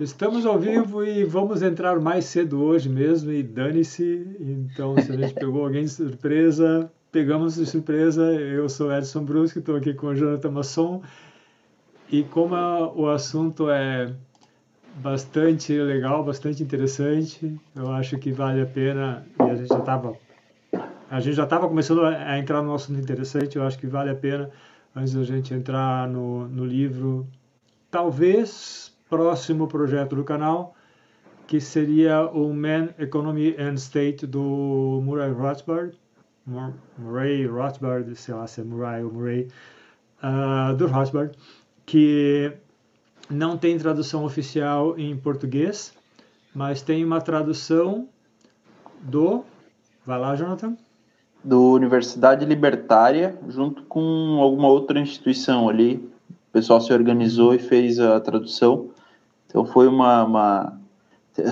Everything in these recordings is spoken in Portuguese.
Estamos ao vivo e vamos entrar mais cedo hoje mesmo e dane-se. Então, se a gente pegou alguém de surpresa, pegamos de surpresa. Eu sou Edson Brusque, estou aqui com o Jonathan Masson. E como a, o assunto é bastante legal, bastante interessante, eu acho que vale a pena. E a gente já estava a gente já estava começando a entrar no assunto interessante. Eu acho que vale a pena antes da gente entrar no, no livro. Talvez próximo projeto do canal, que seria o Man, Economy and State do Murray Rothbard, Murray Rothbard, sei lá se é Murray ou Murray, uh, do Rothbard, que não tem tradução oficial em português, mas tem uma tradução do. Vai lá, Jonathan. Do Universidade Libertária, junto com alguma outra instituição ali. O pessoal se organizou e fez a tradução. Então foi uma, uma,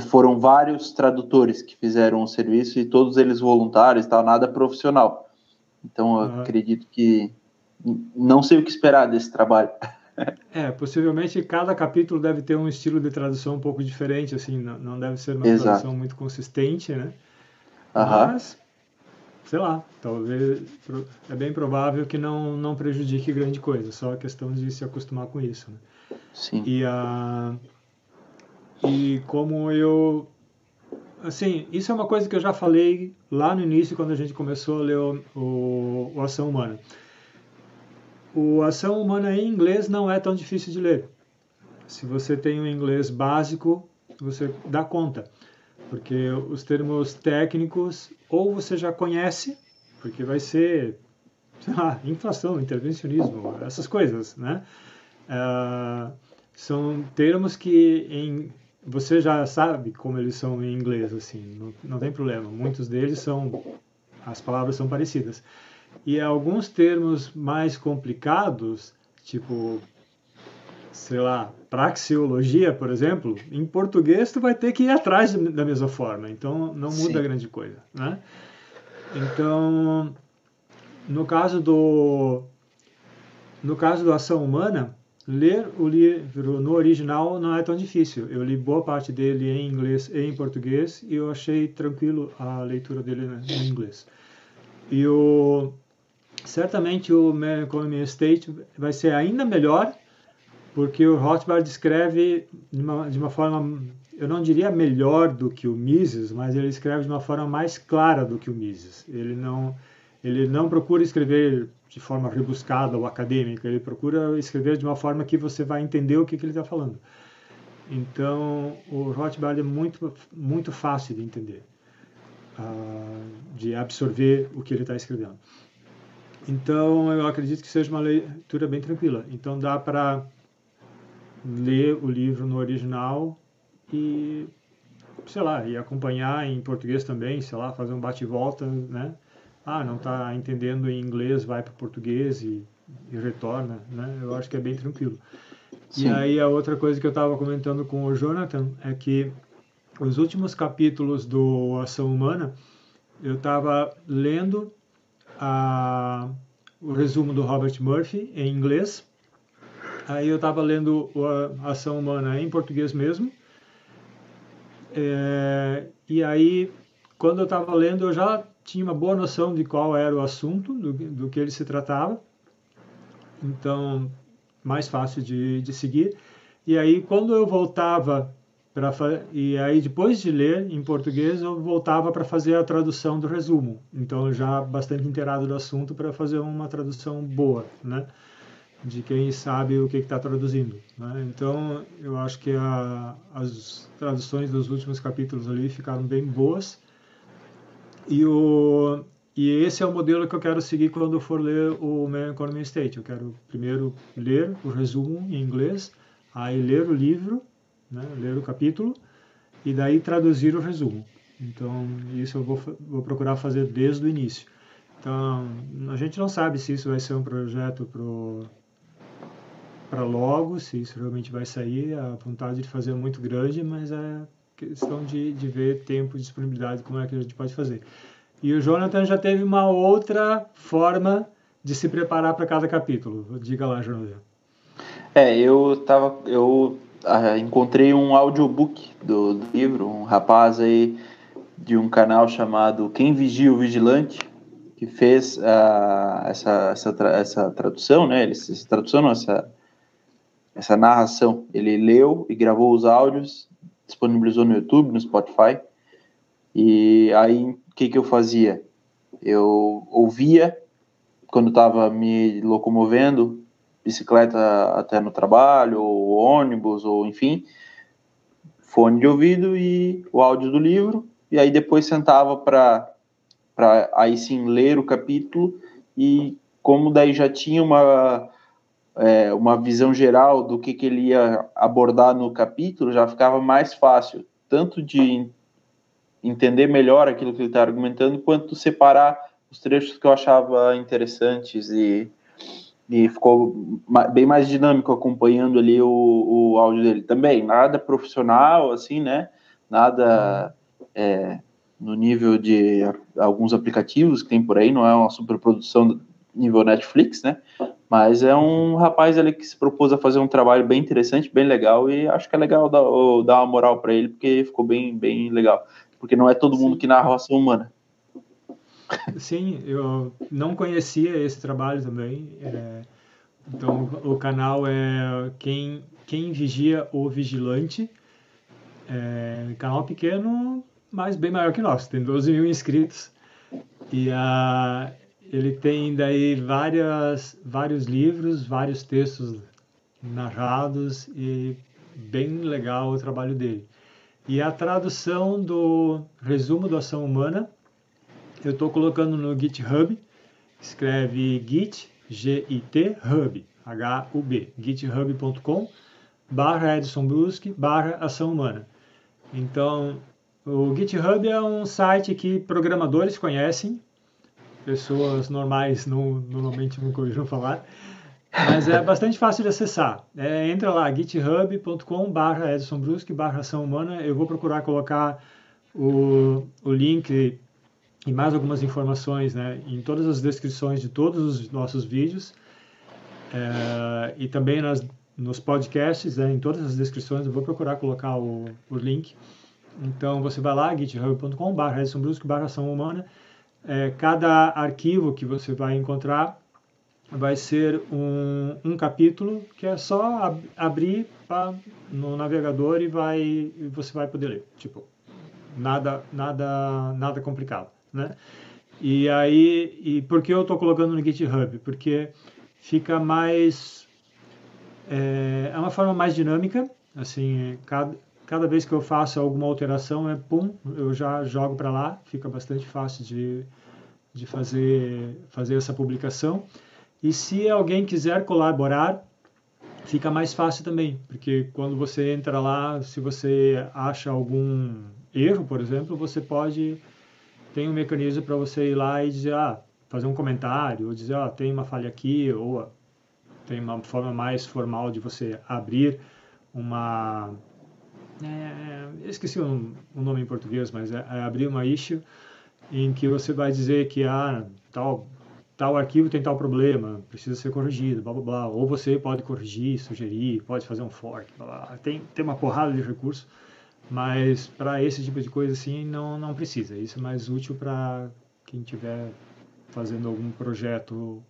foram vários tradutores que fizeram o serviço e todos eles voluntários, tal, nada profissional. Então eu uhum. acredito que não sei o que esperar desse trabalho. É, possivelmente cada capítulo deve ter um estilo de tradução um pouco diferente, assim, não, não deve ser uma Exato. tradução muito consistente, né? Uhum. Mas, sei lá, talvez é bem provável que não, não prejudique grande coisa, só a questão de se acostumar com isso. Né? Sim. E a. Uh, e como eu. Assim, isso é uma coisa que eu já falei lá no início, quando a gente começou a ler o, o, o Ação Humana. O Ação Humana em inglês não é tão difícil de ler. Se você tem um inglês básico, você dá conta. Porque os termos técnicos, ou você já conhece, porque vai ser, sei lá, inflação, intervencionismo, essas coisas, né? Uh, são termos que em você já sabe como eles são em inglês, assim, não, não tem problema. Muitos deles são, as palavras são parecidas. E alguns termos mais complicados, tipo, sei lá, praxeologia, por exemplo, em português tu vai ter que ir atrás da mesma forma. Então não muda Sim. grande coisa, né? Então, no caso do no caso da ação humana, Ler o livro no original não é tão difícil. Eu li boa parte dele em inglês e em português e eu achei tranquilo a leitura dele em inglês. E o, certamente o Man Economy State vai ser ainda melhor porque o Rothbard escreve de uma, de uma forma, eu não diria melhor do que o Mises, mas ele escreve de uma forma mais clara do que o Mises. Ele não, ele não procura escrever de forma rebuscada ou acadêmica, ele procura escrever de uma forma que você vai entender o que, que ele está falando. Então, o Rothbard é muito, muito fácil de entender, uh, de absorver o que ele está escrevendo. Então, eu acredito que seja uma leitura bem tranquila. Então, dá para ler o livro no original e, sei lá, e acompanhar em português também, sei lá, fazer um bate-volta, né? Ah, não está entendendo em inglês, vai para português e, e, retorna, né? Eu acho que é bem tranquilo. Sim. E aí a outra coisa que eu estava comentando com o Jonathan é que os últimos capítulos do Ação Humana, eu estava lendo a, o resumo do Robert Murphy em inglês, aí eu estava lendo a Ação Humana em português mesmo, é, e aí quando eu estava lendo eu já tinha uma boa noção de qual era o assunto, do, do que ele se tratava. Então, mais fácil de, de seguir. E aí, quando eu voltava para e aí depois de ler em português, eu voltava para fazer a tradução do resumo. Então, já bastante inteirado do assunto para fazer uma tradução boa, né? De quem sabe o que está traduzindo. Né? Então, eu acho que a, as traduções dos últimos capítulos ali ficaram bem boas e, o, e esse é o modelo que eu quero seguir quando for ler o Man Economy State. Eu quero primeiro ler o resumo em inglês, aí ler o livro, né, ler o capítulo, e daí traduzir o resumo. Então, isso eu vou, vou procurar fazer desde o início. Então, a gente não sabe se isso vai ser um projeto para logo, se isso realmente vai sair. A vontade de fazer é muito grande, mas é questão de, de ver tempo disponibilidade, como é que a gente pode fazer. E o Jonathan já teve uma outra forma de se preparar para cada capítulo. Diga lá, Jonathan. É, eu tava, eu uh, encontrei um audiobook do, do, livro, um rapaz aí de um canal chamado Quem Vigia o Vigilante, que fez uh, essa, essa, essa tradução, né? Essa tradução, não, essa, essa narração. Ele leu e gravou os áudios, disponibilizou no YouTube, no Spotify. E aí, o que, que eu fazia? Eu ouvia quando estava me locomovendo, bicicleta até no trabalho, ou ônibus, ou enfim, fone de ouvido e o áudio do livro, e aí depois sentava para aí sim ler o capítulo, e como daí já tinha uma, é, uma visão geral do que, que ele ia abordar no capítulo, já ficava mais fácil, tanto de entender melhor aquilo que ele está argumentando, quanto separar os trechos que eu achava interessantes e e ficou bem mais dinâmico acompanhando ali o, o áudio dele. Também, nada profissional, assim, né? Nada é, no nível de alguns aplicativos que tem por aí, não é uma superprodução nível Netflix, né? Mas é um rapaz ali que se propôs a fazer um trabalho bem interessante, bem legal, e acho que é legal dar, dar uma moral para ele, porque ficou bem, bem legal. Porque não é todo mundo que narra a raça humana. Sim, eu não conhecia esse trabalho também. É, então, o canal é Quem, Quem Vigia o Vigilante. É, canal pequeno, mas bem maior que nós. Tem 12 mil inscritos. E a, ele tem daí várias, vários livros, vários textos narrados e bem legal o trabalho dele. E a tradução do resumo da ação humana eu estou colocando no GitHub, escreve git, G-I-T, hub, H-U-B, github.com, barra Edson Brusque, barra ação humana. Então, o GitHub é um site que programadores conhecem, pessoas normais não, normalmente nunca ouviram falar, mas é bastante fácil de acessar. É, entra lá, github.com barra Edson Brusque, barra ação humana. Eu vou procurar colocar o, o link e mais algumas informações né, em todas as descrições de todos os nossos vídeos é, e também nas, nos podcasts, né, em todas as descrições, eu vou procurar colocar o, o link. Então você vai lá, github.com barra barra ação humana. É, cada arquivo que você vai encontrar vai ser um, um capítulo que é só ab abrir pra, no navegador e vai você vai poder ler. Tipo, nada, nada, nada complicado né? E aí, e por que eu estou colocando no GitHub? Porque fica mais é, é, uma forma mais dinâmica, assim, cada, cada vez que eu faço alguma alteração, é pum, eu já jogo para lá, fica bastante fácil de, de fazer, fazer essa publicação. E se alguém quiser colaborar, fica mais fácil também, porque quando você entra lá, se você acha algum erro, por exemplo, você pode tem um mecanismo para você ir lá e dizer, ah, fazer um comentário, ou dizer, ah, tem uma falha aqui, ou tem uma forma mais formal de você abrir uma... É, esqueci o, nome em português, mas é, é, abrir uma issue em que você vai dizer que ah, tal, tal arquivo tem tal problema, precisa ser corrigido, blá blá blá. Ou você pode corrigir, sugerir, pode fazer um fork, blá, blá. Tem, tem uma porrada de recursos mas para esse tipo de coisa assim não, não precisa. Isso é mais útil para quem estiver fazendo algum projeto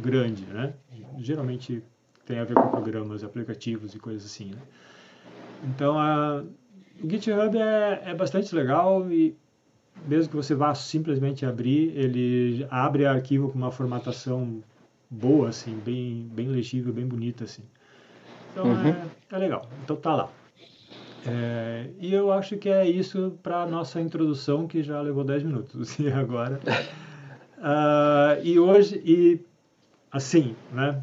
grande, né? Geralmente tem a ver com programas, aplicativos e coisas assim, né? Então, a, o GitHub é, é bastante legal e mesmo que você vá simplesmente abrir, ele abre arquivo com uma formatação boa, assim, bem, bem legível, bem bonita, assim. Então, uhum. é, é legal. Então, tá lá. É, e eu acho que é isso para nossa introdução, que já levou 10 minutos. E agora. uh, e hoje, e assim, né?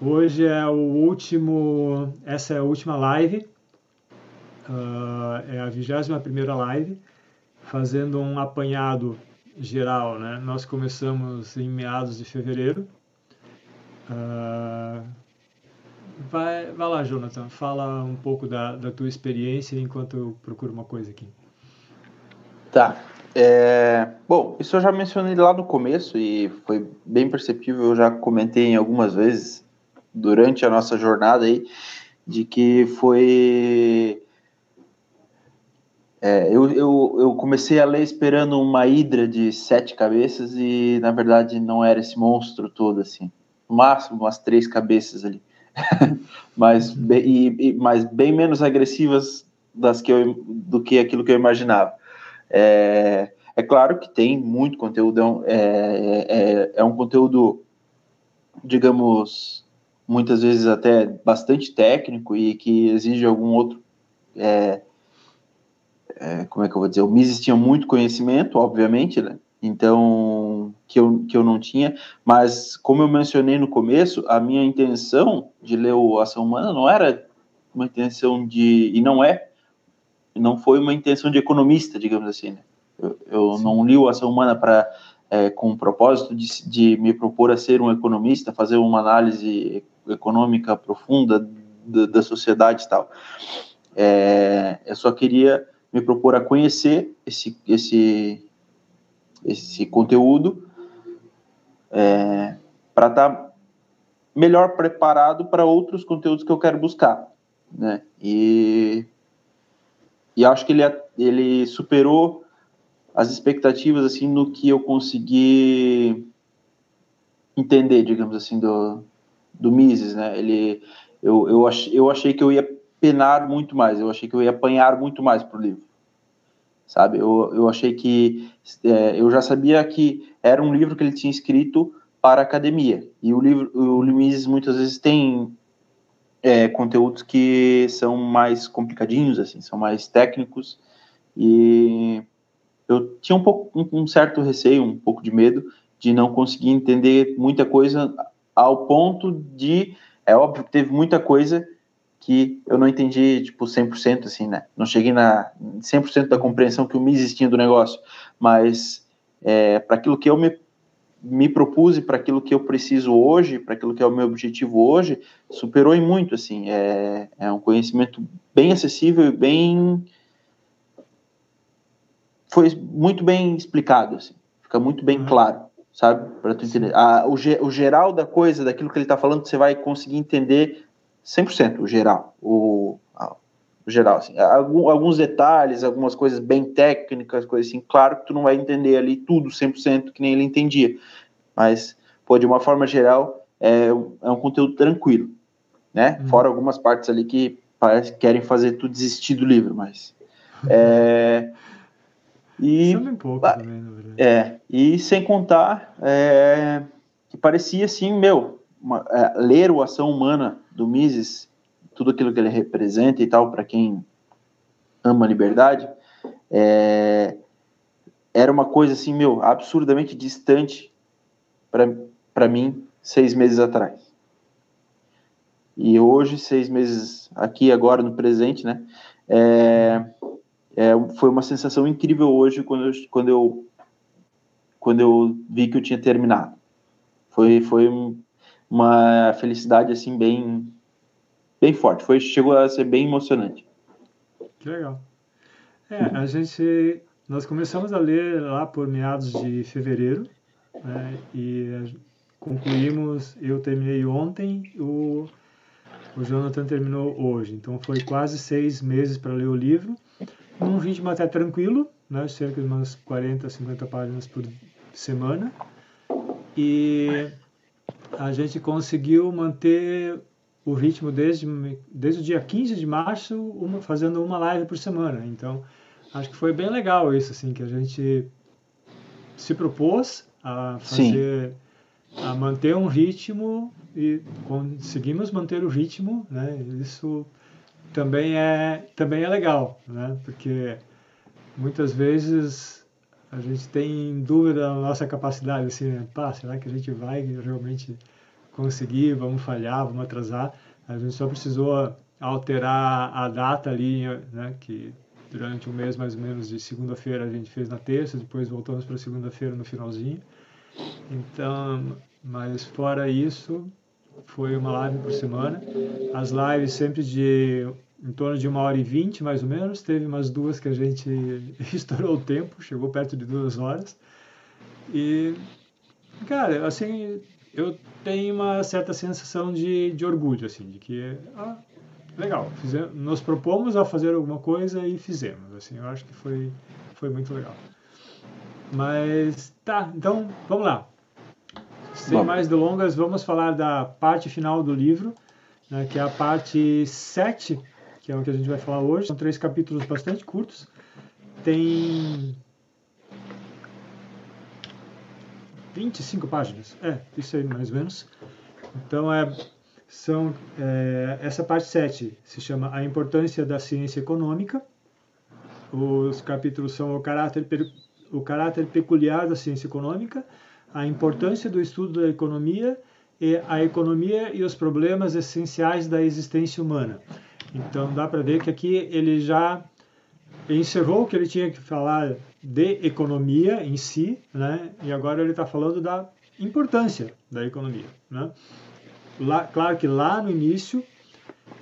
Hoje é o último. Essa é a última live. Uh, é a 21 live, fazendo um apanhado geral, né? Nós começamos em meados de fevereiro. Uh, Vai, vai lá, Jonathan, fala um pouco da, da tua experiência enquanto eu procuro uma coisa aqui. Tá. É, bom, isso eu já mencionei lá no começo e foi bem perceptível, eu já comentei algumas vezes durante a nossa jornada aí, de que foi é, eu, eu, eu comecei a ler esperando uma hidra de sete cabeças e, na verdade, não era esse monstro todo, assim. No máximo, umas três cabeças ali. mas, bem, e, e, mas bem menos agressivas das que eu, do que aquilo que eu imaginava. É, é claro que tem muito conteúdo, é, é, é, é um conteúdo, digamos, muitas vezes até bastante técnico e que exige algum outro é, é, como é que eu vou dizer, o Mises tinha muito conhecimento, obviamente, né? Então, que eu, que eu não tinha, mas como eu mencionei no começo, a minha intenção de ler o Ação Humana não era uma intenção de, e não é, não foi uma intenção de economista, digamos assim, né? Eu, eu não li o Ação Humana para é, com o propósito de, de me propor a ser um economista, fazer uma análise econômica profunda da, da sociedade e tal. É, eu só queria me propor a conhecer esse, esse, esse conteúdo é, para estar tá melhor preparado para outros conteúdos que eu quero buscar, né? E, e acho que ele, ele superou as expectativas assim no que eu consegui entender, digamos assim, do, do Mises, né? Ele, eu, eu, ach, eu achei que eu ia penar muito mais, eu achei que eu ia apanhar muito mais pro livro. Sabe? Eu, eu achei que é, eu já sabia que era um livro que ele tinha escrito para a academia. E o livro, o Mises muitas vezes tem é, conteúdos que são mais complicadinhos, assim, são mais técnicos. E eu tinha um pouco um, um certo receio, um pouco de medo de não conseguir entender muita coisa ao ponto de é óbvio que teve muita coisa que eu não entendi, tipo, 100%, assim, né? Não cheguei na 100% da compreensão que o Mises tinha do negócio, mas é, para aquilo que eu me, me propus e para aquilo que eu preciso hoje, para aquilo que é o meu objetivo hoje, superou em muito, assim. É, é um conhecimento bem acessível e bem... Foi muito bem explicado, assim. Fica muito bem uhum. claro, sabe? Para tu entender. A, o, o geral da coisa, daquilo que ele está falando, você vai conseguir entender 100% o geral, o, o geral, assim. alguns detalhes, algumas coisas bem técnicas, coisas assim, claro que tu não vai entender ali tudo 100% que nem ele entendia, mas, pô, de uma forma geral, é, é um conteúdo tranquilo, né? Uhum. Fora algumas partes ali que parece que querem fazer tu desistir do livro, mas... É, e, um pouco também. É, e sem contar é, que parecia assim, meu, uma, é, ler o Ação Humana do Mises, tudo aquilo que ele representa e tal, para quem ama a liberdade, é, era uma coisa assim, meu, absurdamente distante para mim seis meses atrás. E hoje, seis meses aqui, agora no presente, né? É, é, foi uma sensação incrível hoje quando eu, quando eu quando eu vi que eu tinha terminado. Foi, foi um, uma felicidade assim bem bem forte. Foi chegou a ser bem emocionante. Que legal. É, a gente nós começamos a ler lá por meados de fevereiro né, e concluímos. Eu terminei ontem, o o Jonathan terminou hoje. Então foi quase seis meses para ler o livro, num ritmo até tranquilo, né, cerca de umas 40, 50 páginas por semana. E a gente conseguiu manter o ritmo desde, desde o dia 15 de março, uma, fazendo uma live por semana. Então, acho que foi bem legal isso, assim, que a gente se propôs a fazer, Sim. a manter um ritmo e conseguimos manter o ritmo, né? Isso também é, também é legal, né? Porque muitas vezes a gente tem dúvida da nossa capacidade, assim, né? Pá, será que a gente vai realmente conseguir? Vamos falhar, vamos atrasar. A gente só precisou alterar a data ali, né? Que durante um mês mais ou menos de segunda-feira a gente fez na terça, depois voltamos para segunda-feira no finalzinho. Então, mas fora isso, foi uma live por semana. As lives sempre de em torno de uma hora e vinte, mais ou menos. Teve umas duas que a gente estourou o tempo, chegou perto de duas horas. E, cara, assim, eu tenho uma certa sensação de, de orgulho, assim, de que ah, legal. Fizemos, nos propomos a fazer alguma coisa e fizemos. Assim, eu acho que foi, foi muito legal. Mas tá, então vamos lá. Sem Bom. mais delongas, vamos falar da parte final do livro, né, que é a parte 7, que é o que a gente vai falar hoje. São três capítulos bastante curtos. Tem 25 páginas. É, isso aí mais ou menos. Então, é, são, é, essa parte 7 se chama A Importância da Ciência Econômica. Os capítulos são o caráter, o caráter peculiar da ciência econômica, a importância do estudo da economia e a economia e os problemas essenciais da existência humana. Então dá para ver que aqui ele já encerrou o que ele tinha que falar de economia em si, né? E agora ele está falando da importância da economia, né? Lá, claro que lá no início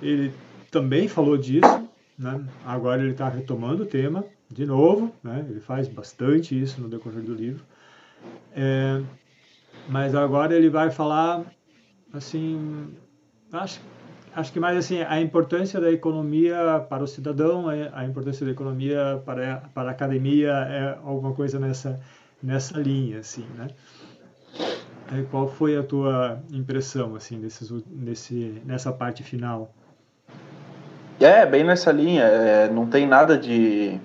ele também falou disso, né? Agora ele está retomando o tema de novo, né? Ele faz bastante isso no decorrer do livro. É, mas agora ele vai falar, assim, acho, acho que mais assim, a importância da economia para o cidadão, é, a importância da economia para, para a academia, é alguma coisa nessa, nessa linha, assim, né? É, qual foi a tua impressão, assim, desses, nessa parte final? É, bem nessa linha, é, não tem nada de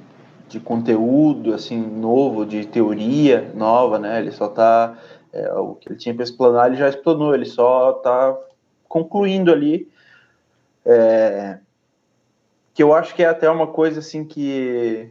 de conteúdo assim novo, de teoria nova, né? Ele só está é, o que ele tinha para explanar, ele já explanou, ele só está concluindo ali. É, que eu acho que é até uma coisa assim que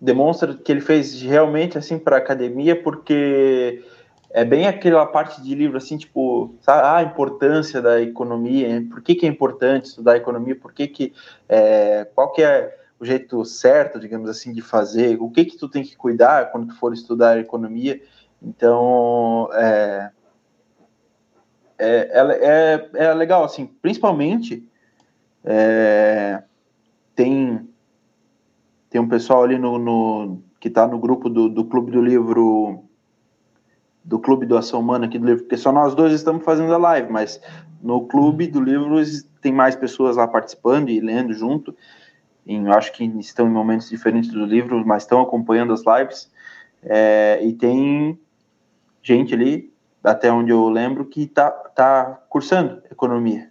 demonstra que ele fez realmente assim para academia, porque é bem aquela parte de livro assim, tipo, sabe, a importância da economia, por que, que é importante estudar economia, por que que é, qual que é o jeito certo, digamos assim, de fazer, o que que tu tem que cuidar quando tu for estudar economia. Então, é, é, é, é legal, assim, principalmente é, tem, tem um pessoal ali no, no que está no grupo do, do Clube do Livro do Clube do Ação Humana aqui do livro, porque só nós dois estamos fazendo a live, mas no Clube do Livro tem mais pessoas lá participando e lendo junto, em, acho que estão em momentos diferentes do livro, mas estão acompanhando as lives. É, e tem gente ali, até onde eu lembro, que está tá cursando economia.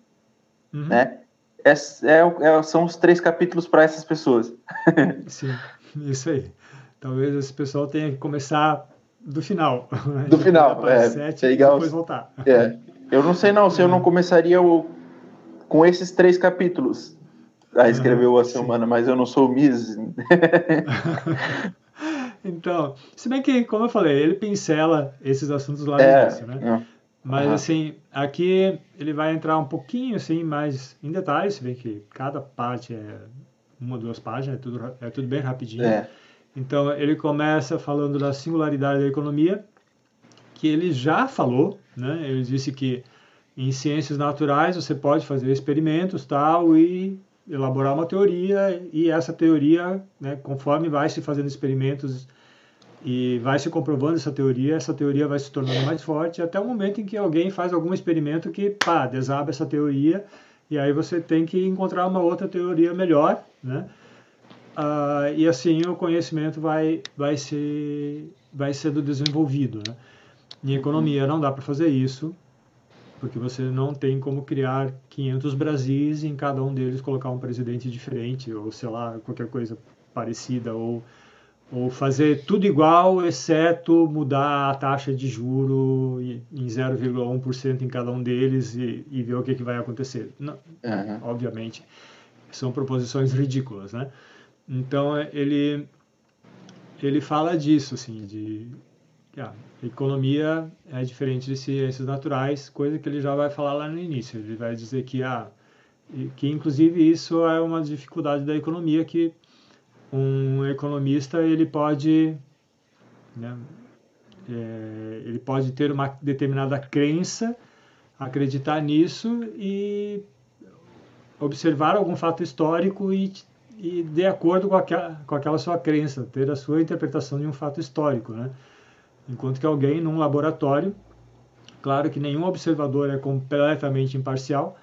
Uhum. Né? É, é, é, são os três capítulos para essas pessoas. Sim, isso aí. Talvez esse pessoal tenha que começar do final. Né? Do final, é. Sete, é igual, depois voltar. É. Eu não sei não, se eu não começaria o, com esses três capítulos a escrever o Ação Humana, mas eu não sou o Mises. Então, se bem que, como eu falei, ele pincela esses assuntos lá no é, início, né? É. Mas, uhum. assim, aqui ele vai entrar um pouquinho, assim, mais em detalhes, se bem que cada parte é uma, duas páginas, é tudo, é tudo bem rapidinho. É. Então, ele começa falando da singularidade da economia, que ele já falou, né? Ele disse que em ciências naturais você pode fazer experimentos tal e elaborar uma teoria e essa teoria, né, conforme vai se fazendo experimentos e vai se comprovando essa teoria, essa teoria vai se tornando mais forte até o momento em que alguém faz algum experimento que, pá, desaba essa teoria e aí você tem que encontrar uma outra teoria melhor, né? Ah, e assim o conhecimento vai, vai, ser, vai sendo desenvolvido, né? Em economia não dá para fazer isso, porque você não tem como criar 500 Brasis e em cada um deles colocar um presidente diferente, ou sei lá, qualquer coisa parecida, ou, ou fazer tudo igual, exceto mudar a taxa de juro em 0,1% em cada um deles e, e, ver o que, que vai acontecer. Não, uhum. Obviamente, são proposições ridículas, né? Então, ele, ele fala disso, assim, de a economia é diferente de ciências naturais, coisa que ele já vai falar lá no início. Ele vai dizer que, ah, que inclusive isso é uma dificuldade da economia, que um economista ele pode, né, é, ele pode ter uma determinada crença, acreditar nisso e observar algum fato histórico e, e de acordo com aquela, com aquela sua crença, ter a sua interpretação de um fato histórico, né? Enquanto que alguém num laboratório, claro que nenhum observador é completamente imparcial,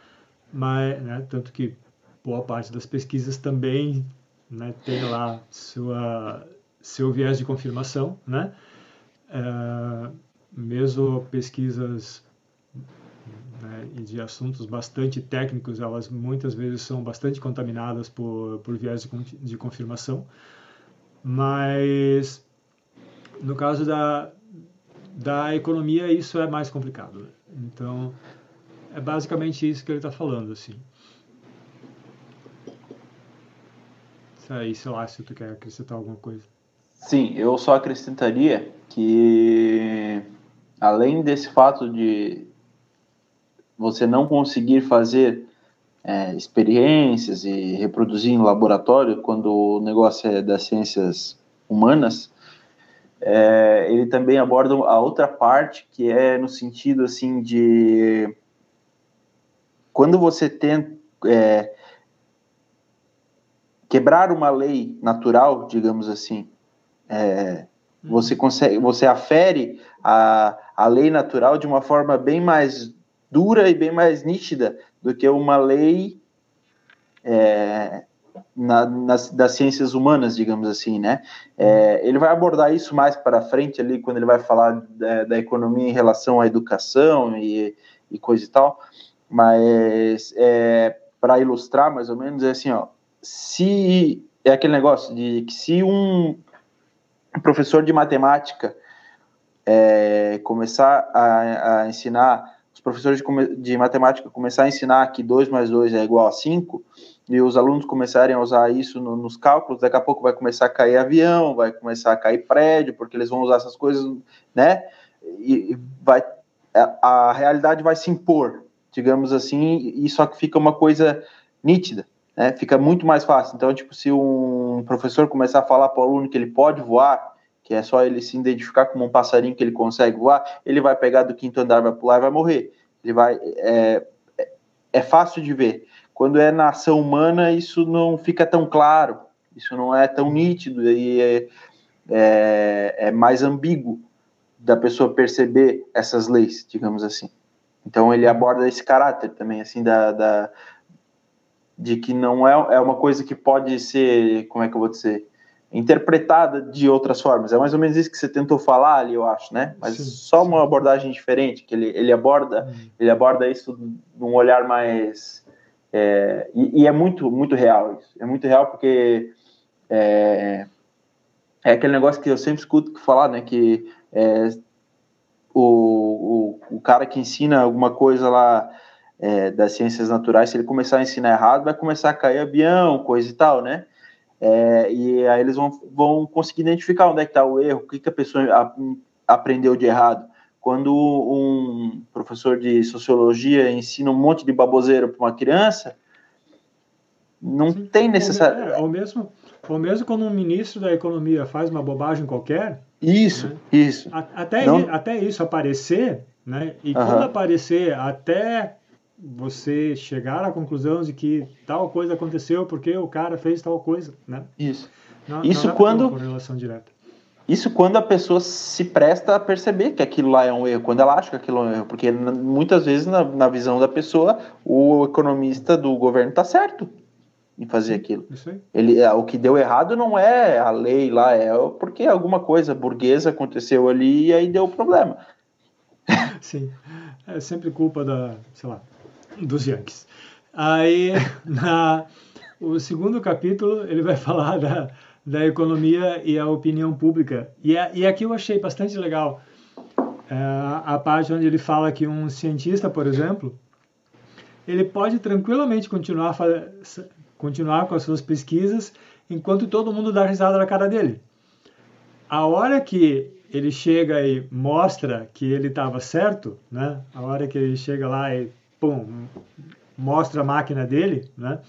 mas né, tanto que boa parte das pesquisas também né, lá sua seu viés de confirmação, né? É, mesmo pesquisas né, de assuntos bastante técnicos, elas muitas vezes são bastante contaminadas por, por viés de, de confirmação, mas no caso da, da economia isso é mais complicado. Né? Então é basicamente isso que ele está falando, assim. Aí, sei lá, se tu quer acrescentar alguma coisa. Sim, eu só acrescentaria que além desse fato de você não conseguir fazer é, experiências e reproduzir em laboratório quando o negócio é das ciências humanas, é, ele também aborda a outra parte que é no sentido assim de quando você tem é, quebrar uma lei natural, digamos assim, é, você consegue, você afere a, a lei natural de uma forma bem mais dura e bem mais nítida do que uma lei é, na, nas, das ciências humanas, digamos assim, né? É, ele vai abordar isso mais para frente ali quando ele vai falar da, da economia em relação à educação e, e coisa e tal, mas é, para ilustrar mais ou menos é assim, ó, se é aquele negócio de que se um professor de matemática é, começar a, a, ensinar, os professores de, de, matemática começar a ensinar que 2 mais 2 é igual a 5, e os alunos começarem a usar isso no, nos cálculos, daqui a pouco vai começar a cair avião, vai começar a cair prédio, porque eles vão usar essas coisas, né? E, vai, a, a realidade vai se impor, digamos assim, e só que fica uma coisa nítida né, fica muito mais fácil. Então, tipo, se um professor começar a falar para o aluno que ele pode voar, que é só ele se identificar como um passarinho que ele consegue voar, ele vai pegar do quinto andar, vai pular e vai morrer. Ele vai. É, é fácil de ver. Quando é na ação humana, isso não fica tão claro, isso não é tão nítido e é, é, é mais ambíguo da pessoa perceber essas leis, digamos assim. Então ele aborda esse caráter também, assim, da, da de que não é, é uma coisa que pode ser, como é que eu vou dizer, interpretada de outras formas. É mais ou menos isso que você tentou falar ali, eu acho, né? Mas sim, só sim. uma abordagem diferente, que ele, ele aborda hum. ele aborda isso num olhar mais é, e, e, é muito muito real isso. É muito real porque é, é aquele negócio que eu sempre escuto falar, né? Que é, o, o, o cara que ensina alguma coisa lá é, das ciências naturais, se ele começar a ensinar errado, vai começar a cair avião, coisa e tal, né? É, e aí eles vão, vão conseguir identificar onde é que está o erro, o que, que a pessoa a, aprendeu de errado. Quando um professor de sociologia ensina um monte de baboseiro para uma criança, não Sim, tem necessário. É, ou, mesmo, ou mesmo quando um ministro da economia faz uma bobagem qualquer. Isso, né? isso. até, não... até isso aparecer, né? E quando aparecer, até você chegar à conclusão de que tal coisa aconteceu porque o cara fez tal coisa, né? Isso. Não, isso não quando correlação direta. Isso quando a pessoa se presta a perceber que aquilo lá é um erro, quando ela acha que aquilo é um erro, porque muitas vezes na, na visão da pessoa o economista do governo está certo em fazer aquilo. Isso aí. Ele, é, o que deu errado não é a lei lá, é porque alguma coisa burguesa aconteceu ali e aí deu problema. Sim, é sempre culpa da, sei lá, dos Yankees. Aí, na, o segundo capítulo, ele vai falar da, da economia e a opinião pública. E, e aqui eu achei bastante legal é, a parte onde ele fala que um cientista, por exemplo, ele pode tranquilamente continuar, continuar com as suas pesquisas enquanto todo mundo dá risada na cara dele. A hora que ele chega e mostra que ele estava certo, né? A hora que ele chega lá e pum, mostra a máquina dele, né?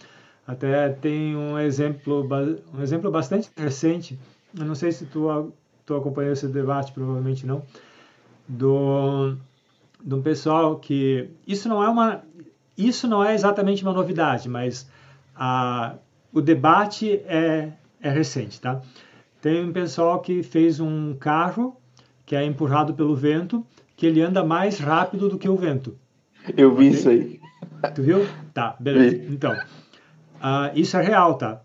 Até tem um exemplo, um exemplo bastante recente, eu não sei se tu, tu acompanhou esse debate, provavelmente não, do, do pessoal que, isso não é uma, isso não é exatamente uma novidade, mas a, o debate é, é recente, tá? Tem um pessoal que fez um carro que é empurrado pelo vento, que ele anda mais rápido do que o vento. Eu vi okay? isso aí. Tu viu? Tá, beleza. Então, uh, isso é real, tá?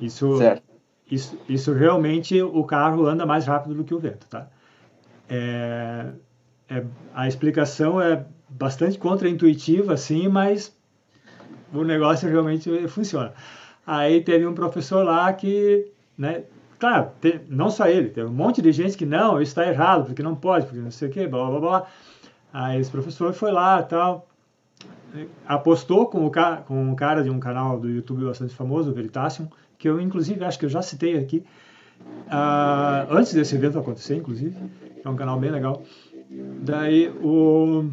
Isso, certo. Isso, isso realmente o carro anda mais rápido do que o vento, tá? É, é, a explicação é bastante contraintuitiva, assim, mas o negócio realmente funciona. Aí teve um professor lá que, né, claro, te, não só ele, teve um monte de gente que não, isso está errado, porque não pode, porque não sei o quê, blá blá blá. Aí esse professor foi lá tal, apostou com o, com um cara de um canal do YouTube bastante famoso, o Veritasium, que eu inclusive acho que eu já citei aqui, uh, antes desse evento acontecer, inclusive, é um canal bem legal. Daí o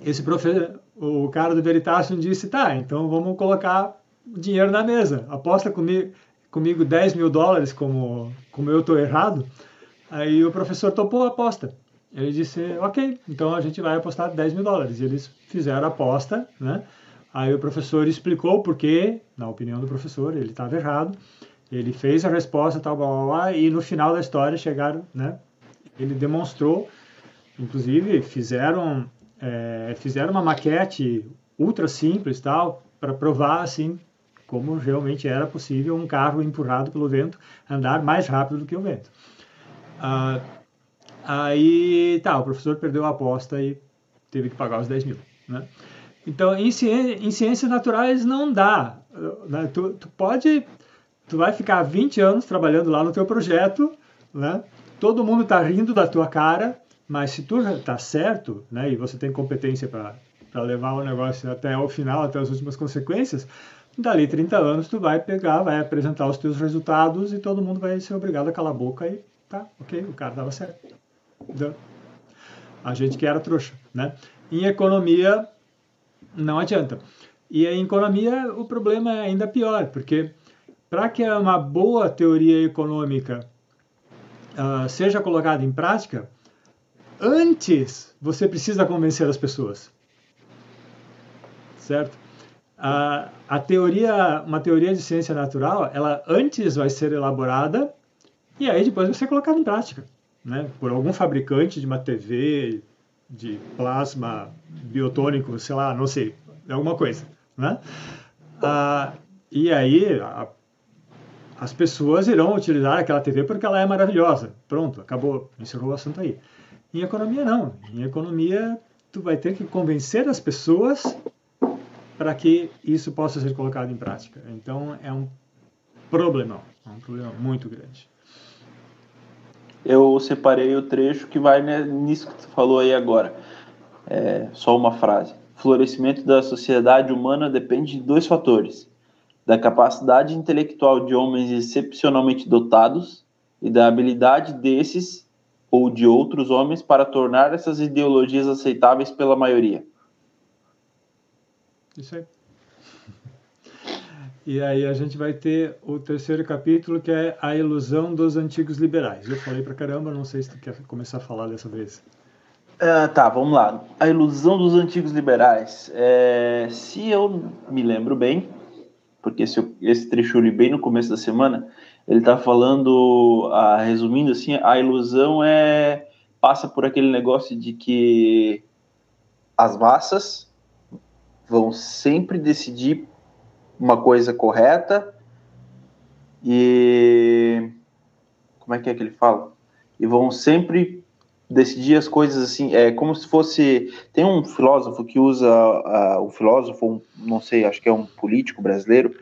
esse professor, o cara do Veritasium disse, tá, então vamos colocar dinheiro na mesa, aposta comigo, comigo 10 mil dólares, como, como eu estou errado. Aí o professor topou a aposta. Ele disse, ok, então a gente vai apostar 10 mil dólares. E eles fizeram a aposta, né? Aí o professor explicou por quê, na opinião do professor, ele estava errado. Ele fez a resposta, tal, blá, blá, blá, e no final da história chegaram, né? Ele demonstrou, inclusive fizeram, é, fizeram uma maquete ultra simples, tal, para provar assim como realmente era possível um carro empurrado pelo vento andar mais rápido do que o vento. Ah, aí, tá, o professor perdeu a aposta e teve que pagar os 10 mil, né? Então, em, em ciências naturais não dá. Né? Tu, tu, pode, tu vai ficar 20 anos trabalhando lá no teu projeto, né? Todo mundo está rindo da tua cara, mas se tu está certo, né? E você tem competência para levar o negócio até o final, até as últimas consequências, dali 30 anos tu vai pegar, vai apresentar os teus resultados e todo mundo vai ser obrigado a calar a boca e tá, ok, o cara dava certo. A gente que era trouxa, né? Em economia, não adianta. E em economia o problema é ainda pior, porque para que uma boa teoria econômica uh, seja colocada em prática, antes você precisa convencer as pessoas. Certo? a teoria, uma teoria de ciência natural, ela antes vai ser elaborada e aí depois vai ser colocada em prática, né? Por algum fabricante de uma TV, de plasma biotônico, sei lá, não sei, alguma coisa, né? Ah, e aí a, as pessoas irão utilizar aquela TV porque ela é maravilhosa. Pronto, acabou, encerrou o assunto aí. Em economia não. Em economia tu vai ter que convencer as pessoas para que isso possa ser colocado em prática. Então é um problema, é um problema muito grande. Eu separei o trecho que vai nisso que tu falou aí agora. É, só uma frase. O florescimento da sociedade humana depende de dois fatores: da capacidade intelectual de homens excepcionalmente dotados e da habilidade desses ou de outros homens para tornar essas ideologias aceitáveis pela maioria. Isso aí. E aí a gente vai ter o terceiro capítulo que é a ilusão dos antigos liberais. Eu falei pra caramba, não sei se tu quer começar a falar dessa vez. Uh, tá, vamos lá. A ilusão dos antigos liberais. É, se eu me lembro bem, porque esse, esse trecho eu li bem no começo da semana, ele está falando, ah, resumindo assim, a ilusão é passa por aquele negócio de que as massas vão sempre decidir uma coisa correta e como é que é que ele fala? E vão sempre decidir as coisas assim, é como se fosse tem um filósofo que usa uh, um filósofo, um, não sei, acho que é um político brasileiro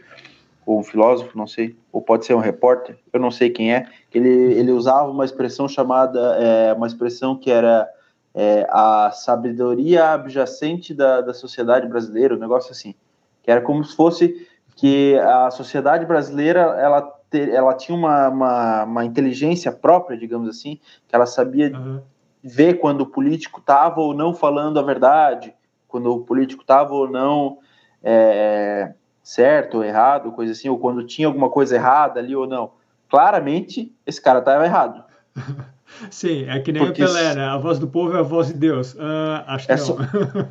ou um filósofo, não sei, ou pode ser um repórter, eu não sei quem é. Ele ele usava uma expressão chamada é, uma expressão que era é, a sabedoria adjacente da, da sociedade brasileira, um negócio assim, que era como se fosse que a sociedade brasileira ela, ela tinha uma, uma, uma, inteligência própria, digamos assim, que ela sabia uhum. ver quando o político estava ou não falando a verdade, quando o político estava ou não é, certo ou errado, coisa assim, ou quando tinha alguma coisa errada ali ou não. Claramente, esse cara estava errado. Sim, é que nem Porque o Pelé, né? A voz do povo é a voz de Deus. Uh, acho que é não. Só,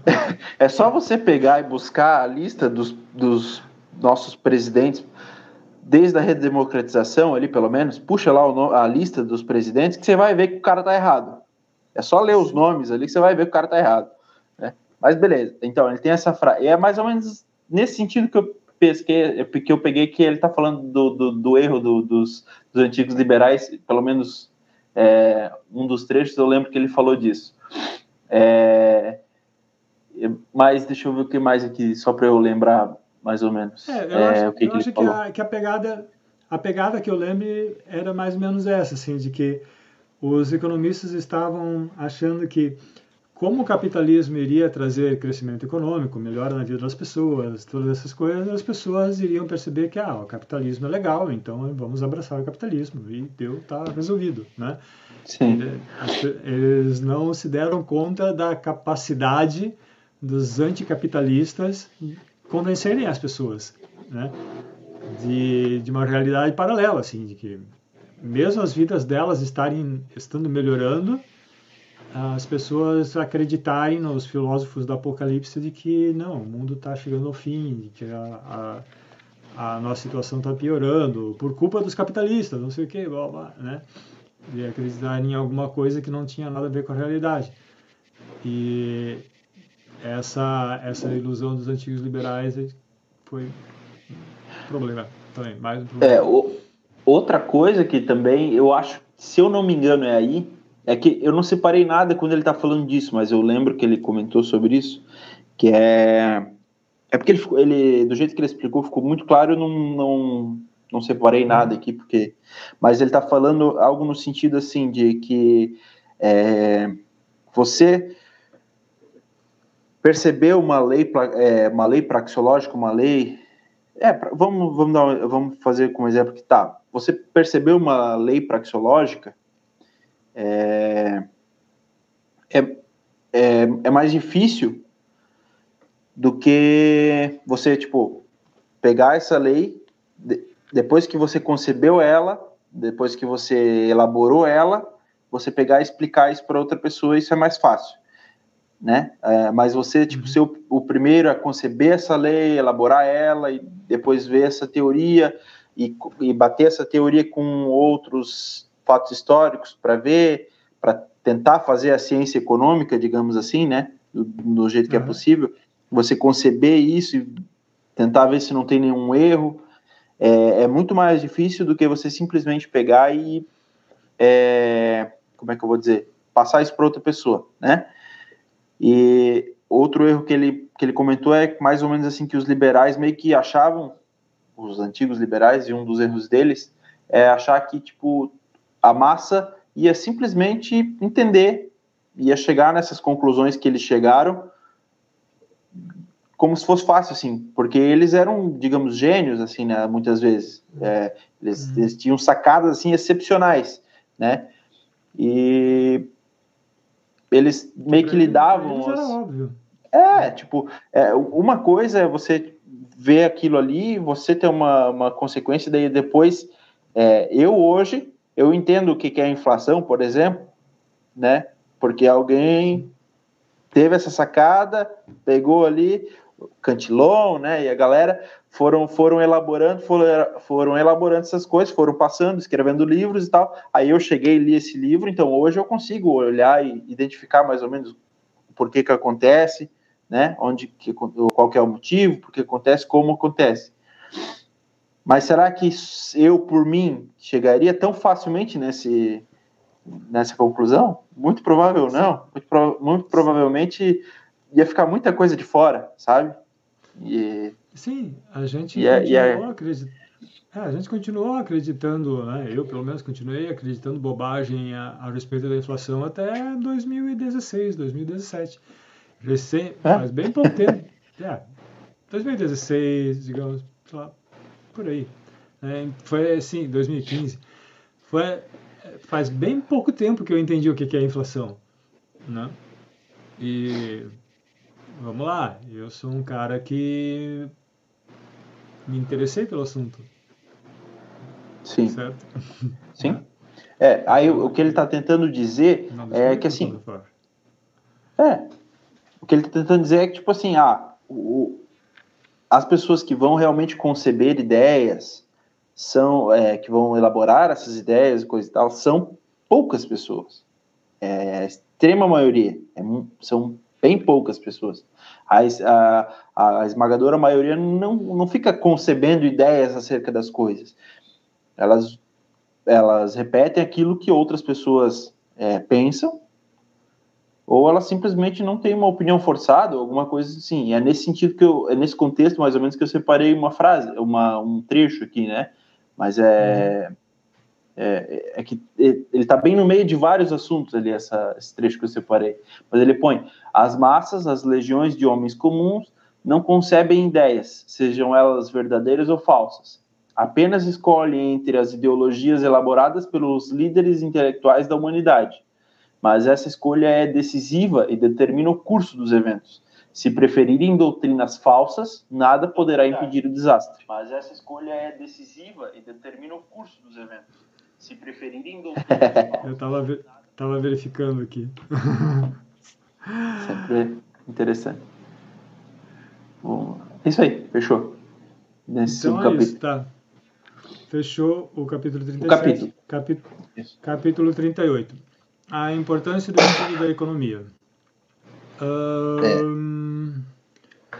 é só você pegar e buscar a lista dos, dos nossos presidentes, desde a redemocratização ali, pelo menos, puxa lá o, a lista dos presidentes, que você vai ver que o cara tá errado. É só ler os nomes ali que você vai ver que o cara tá errado. Né? Mas beleza. Então, ele tem essa frase. É mais ou menos nesse sentido que eu pesquei, que eu peguei que ele está falando do, do, do erro do, dos, dos, antigos liberais, pelo menos é, um dos trechos eu lembro que ele falou disso. É, mas deixa eu ver o que mais aqui, só para eu lembrar mais ou menos. É, eu é, acho, o que, eu que acho que, a, que a pegada a pegada que eu lembro era mais ou menos essa, assim, de que os economistas estavam achando que como o capitalismo iria trazer crescimento econômico, melhora na vida das pessoas, todas essas coisas, as pessoas iriam perceber que ah, o capitalismo é legal, então vamos abraçar o capitalismo e deu tá resolvido, né? Sim. Eles não se deram conta da capacidade dos anticapitalistas convencerem as pessoas, né? De, de uma realidade paralela, assim, de que mesmo as vidas delas estarem estando melhorando, as pessoas acreditarem nos filósofos do Apocalipse de que não, o mundo está chegando ao fim, de que a, a, a nossa situação está piorando por culpa dos capitalistas, não sei o que, blá, blá, né? De acreditar em alguma coisa que não tinha nada a ver com a realidade. E essa essa ilusão dos antigos liberais foi um problema também, mais um problema. É, o, outra coisa que também eu acho, se eu não me engano, é aí é que eu não separei nada quando ele está falando disso, mas eu lembro que ele comentou sobre isso, que é é porque ele, ele do jeito que ele explicou ficou muito claro, eu não, não, não separei nada aqui, porque mas ele está falando algo no sentido assim de que é, você percebeu uma lei é, uma lei praxeológica, uma lei é, vamos vamos dar, vamos fazer como exemplo que tá, você percebeu uma lei praxeológica é, é, é, é mais difícil do que você, tipo, pegar essa lei, de, depois que você concebeu ela, depois que você elaborou ela, você pegar e explicar isso para outra pessoa, isso é mais fácil, né? É, mas você, tipo, uhum. ser o, o, primeiro a conceber essa lei, elaborar ela e depois ver essa teoria e, e bater essa teoria com outros fatos históricos para ver, para tentar fazer a ciência econômica, digamos assim, né, do, do jeito que é uhum. é possível, você conceber isso e tentar ver se não tem nenhum erro, é, é muito mais difícil do que você simplesmente pegar e, é, como é que eu vou dizer, passar isso para outra pessoa, né? E outro erro que ele, que ele comentou é mais ou menos assim que os liberais meio que achavam, os antigos liberais, e um dos erros deles é achar que, tipo, a massa ia simplesmente entender, ia chegar nessas conclusões que eles chegaram como se fosse fácil, assim, porque eles eram, digamos, gênios, assim, né, muitas vezes. É, eles, uhum. eles, tinham sacadas, assim, excepcionais, né, e eles meio que lidavam... Era óbvio. É, tipo, é, uma coisa é você ver aquilo ali, você ter uma, uma consequência, daí depois, é, eu hoje, eu entendo o que é a inflação, por exemplo, né? Porque alguém teve essa sacada, pegou ali Cantillon, né? E a galera foram foram elaborando, foram, foram elaborando essas coisas, foram passando, escrevendo livros e tal. Aí eu cheguei e li esse livro, então hoje eu consigo olhar e identificar mais ou menos por que que acontece, né? Onde que qual que é o motivo, por que acontece, como acontece. Mas será que eu, por mim, chegaria tão facilmente nesse, nessa conclusão? Muito provável não. Muito, pro, muito provavelmente ia ficar muita coisa de fora, sabe? E, Sim, a gente é, continuou é, acreditando. É, a gente continuou acreditando, né? eu pelo menos continuei acreditando bobagem a, a respeito da inflação até 2016, 2017. Recém, é? faz bem pouco tempo. É, 2016, digamos, sei lá, por aí. É, foi assim, 2015. Foi, faz bem pouco tempo que eu entendi o que é inflação. Né? E vamos lá, eu sou um cara que me interessei pelo assunto. Sim. Certo? Sim. É, aí o que ele está tentando dizer é que assim. É. O que ele está tentando dizer é que, tipo assim, ah, o, as pessoas que vão realmente conceber ideias, são é, que vão elaborar essas ideias e coisa e tal, são poucas pessoas. É a extrema maioria. É, são Bem poucas pessoas. A, a, a esmagadora maioria não, não fica concebendo ideias acerca das coisas. Elas, elas repetem aquilo que outras pessoas é, pensam, ou elas simplesmente não têm uma opinião forçada, alguma coisa assim. É nesse sentido que eu, é nesse contexto mais ou menos que eu separei uma frase, uma, um trecho aqui, né? Mas é. Uhum é, é que ele está bem no meio de vários assuntos ali, essa, esse trecho que eu separei. Mas ele põe: as massas, as legiões de homens comuns, não concebem ideias, sejam elas verdadeiras ou falsas. Apenas escolhem entre as ideologias elaboradas pelos líderes intelectuais da humanidade. Mas essa escolha é decisiva e determina o curso dos eventos. Se preferirem doutrinas falsas, nada poderá impedir o desastre. Mas essa escolha é decisiva e determina o curso dos eventos se preferirem Eu estava tava verificando aqui. Sempre interessante. Bom, é isso aí, fechou. Nesse então é capítulo. isso, tá. Fechou o capítulo 37. O capítulo. Capi... Capítulo 38. A importância do estudo da economia. Um... É.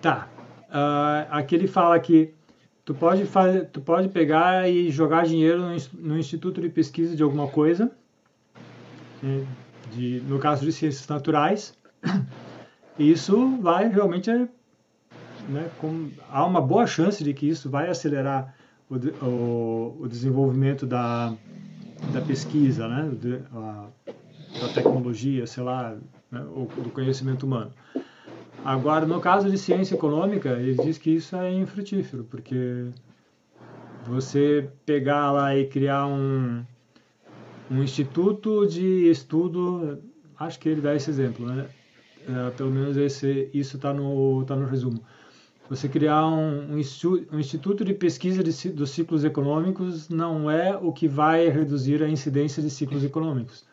Tá. Uh, aqui ele fala que Tu pode, fazer, tu pode pegar e jogar dinheiro no, instituto de pesquisa de alguma coisa, né, de, no caso de ciências naturais, isso vai realmente, né, com, há uma boa chance de que isso vai acelerar o, o, o desenvolvimento da, da pesquisa, né, a, da tecnologia, sei lá, né, do conhecimento humano. Agora, no caso de ciência econômica, ele diz que isso é infrutífero, porque você pegar lá e criar um, um instituto de estudo, acho que ele dá esse exemplo, né? É, pelo menos esse, isso está no, tá no resumo. Você criar um, um, instituto de pesquisa de, dos ciclos econômicos não é o que vai reduzir a incidência de ciclos econômicos.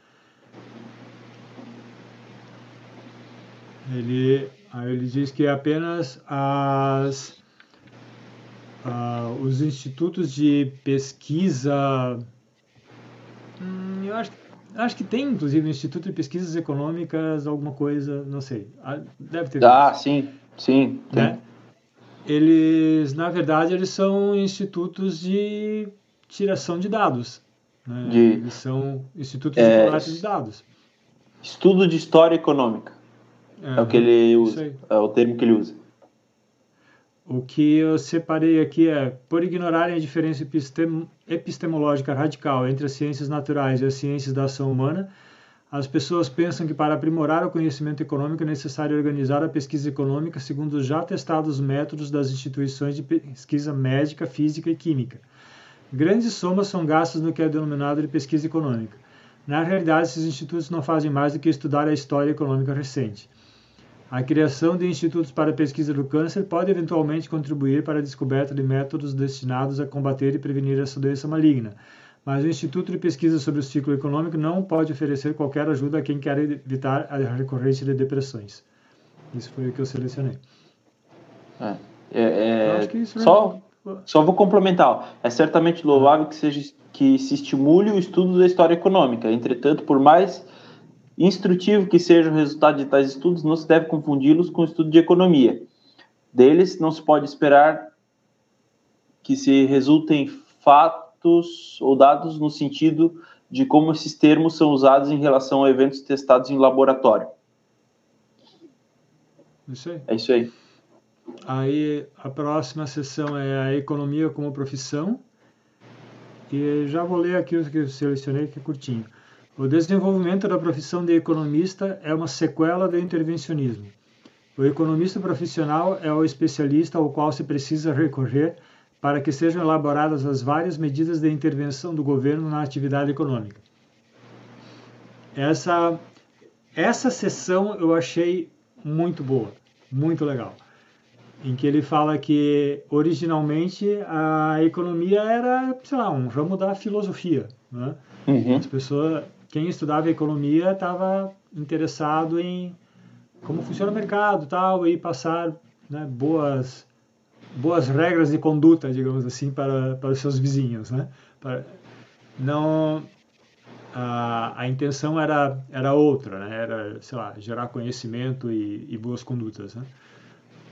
Ele, Aí ele diz que apenas as, uh, os institutos de pesquisa. Hum, eu acho, acho que tem, inclusive, um Instituto de Pesquisas Econômicas, alguma coisa, não sei. Ah, deve ter. Ah, sim, sim. Né? Eles, na verdade, eles são institutos de tiração de dados. Né? De, eles são institutos é, de coleta de dados. Estudo de História Econômica. É, é o que ele usa. É o termo que ele usa. O que eu separei aqui é, por ignorarem a diferença epistem epistemológica radical entre as ciências naturais e as ciências da ação humana, as pessoas pensam que para aprimorar o conhecimento econômico é necessário organizar a pesquisa econômica segundo os já testados métodos das instituições de pesquisa médica, física e química. Grandes somas são gastas no que é denominado de pesquisa econômica. Na realidade, esses institutos não fazem mais do que estudar a história econômica recente. A criação de institutos para pesquisa do câncer pode eventualmente contribuir para a descoberta de métodos destinados a combater e prevenir essa doença maligna, mas o Instituto de Pesquisa sobre o Ciclo Econômico não pode oferecer qualquer ajuda a quem quer evitar a recorrência de depressões. Isso foi o que eu selecionei. É, é, é só, só vou complementar. É certamente louvável que, seja, que se estimule o estudo da história econômica. Entretanto, por mais instrutivo que seja o resultado de tais estudos, não se deve confundi-los com o estudo de economia. Deles não se pode esperar que se resultem fatos ou dados no sentido de como esses termos são usados em relação a eventos testados em laboratório. Isso aí. É isso aí. Aí a próxima sessão é a economia como profissão. E já vou ler aqui o que eu selecionei, que é curtinho. O desenvolvimento da profissão de economista é uma sequela do intervencionismo. O economista profissional é o especialista ao qual se precisa recorrer para que sejam elaboradas as várias medidas de intervenção do governo na atividade econômica. Essa essa sessão eu achei muito boa, muito legal, em que ele fala que originalmente a economia era, sei lá, um ramo da filosofia, né? Uhum. As pessoas quem estudava economia estava interessado em como funciona o mercado tal e passar né, boas boas regras de conduta digamos assim para para os seus vizinhos né para, não a, a intenção era, era outra, né? era, sei lá, gerar conhecimento e, e boas condutas. Né?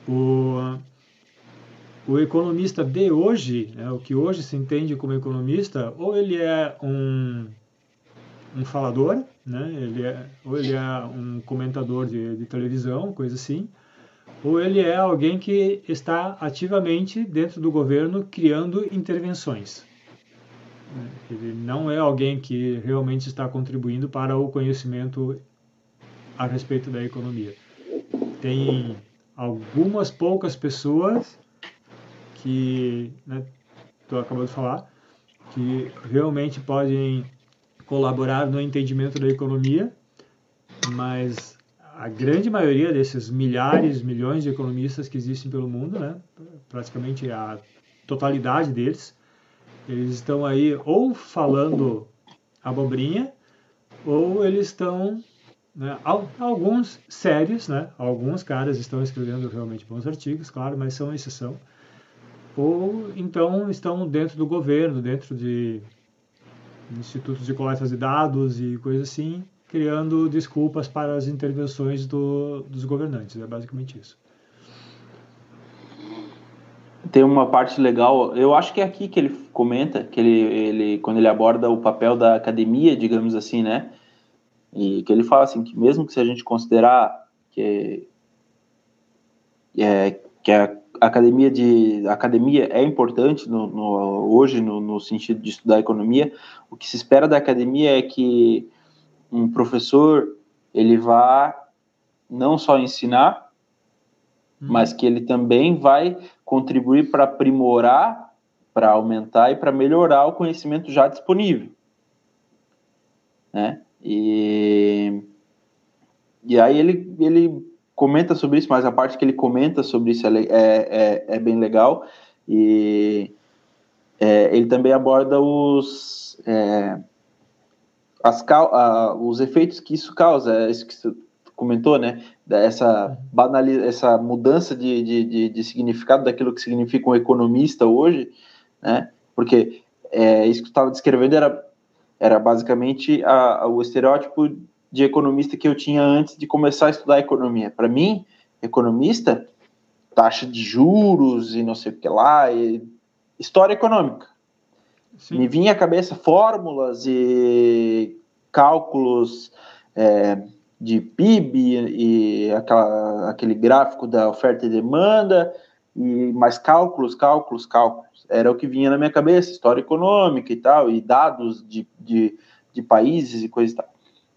O, o economista de hoje, né, o que hoje se entende como economista, ou ele é um, um falador, né, ele é, ou ele é um comentador de, de televisão, coisa assim, ou ele é alguém que está ativamente dentro do governo criando intervenções. Ele não é alguém que realmente está contribuindo para o conhecimento a respeito da economia. Tem algumas poucas pessoas que, né, tu acabou de falar, que realmente podem colaborar no entendimento da economia, mas a grande maioria desses milhares, milhões de economistas que existem pelo mundo, né, praticamente a totalidade deles, eles estão aí ou falando abobrinha, ou eles estão né, alguns sérios, né? Alguns caras estão escrevendo realmente bons artigos, claro, mas são exceção. Ou então estão dentro do governo, dentro de institutos de coleta de dados e coisas assim, criando desculpas para as intervenções do, dos governantes. É basicamente isso tem uma parte legal, eu acho que é aqui que ele comenta, que ele, ele quando ele aborda o papel da academia, digamos assim, né? E que ele fala assim, que mesmo que se a gente considerar que, é, que a academia de a academia é importante no, no, hoje no, no sentido de estudar economia, o que se espera da academia é que um professor ele vá não só ensinar, hum. mas que ele também vai contribuir para aprimorar, para aumentar e para melhorar o conhecimento já disponível. Né? E, e aí ele, ele comenta sobre isso, mas a parte que ele comenta sobre isso é, é, é bem legal. E é, ele também aborda os, é, as, a, os efeitos que isso causa, é isso que comentou, né? Essa, banali essa mudança de, de, de, de, significado daquilo que significa um economista hoje, né? Porque é, isso que estava descrevendo era, era basicamente a, a, o estereótipo de economista que eu tinha antes de começar a estudar economia. Para mim, economista, taxa de juros e não sei o que lá, história econômica. Sim. Me vinha à cabeça fórmulas e cálculos é, de PIB e aquela, aquele gráfico da oferta e demanda, e mais cálculos, cálculos, cálculos. Era o que vinha na minha cabeça, história econômica e tal, e dados de, de, de países e coisa e tal.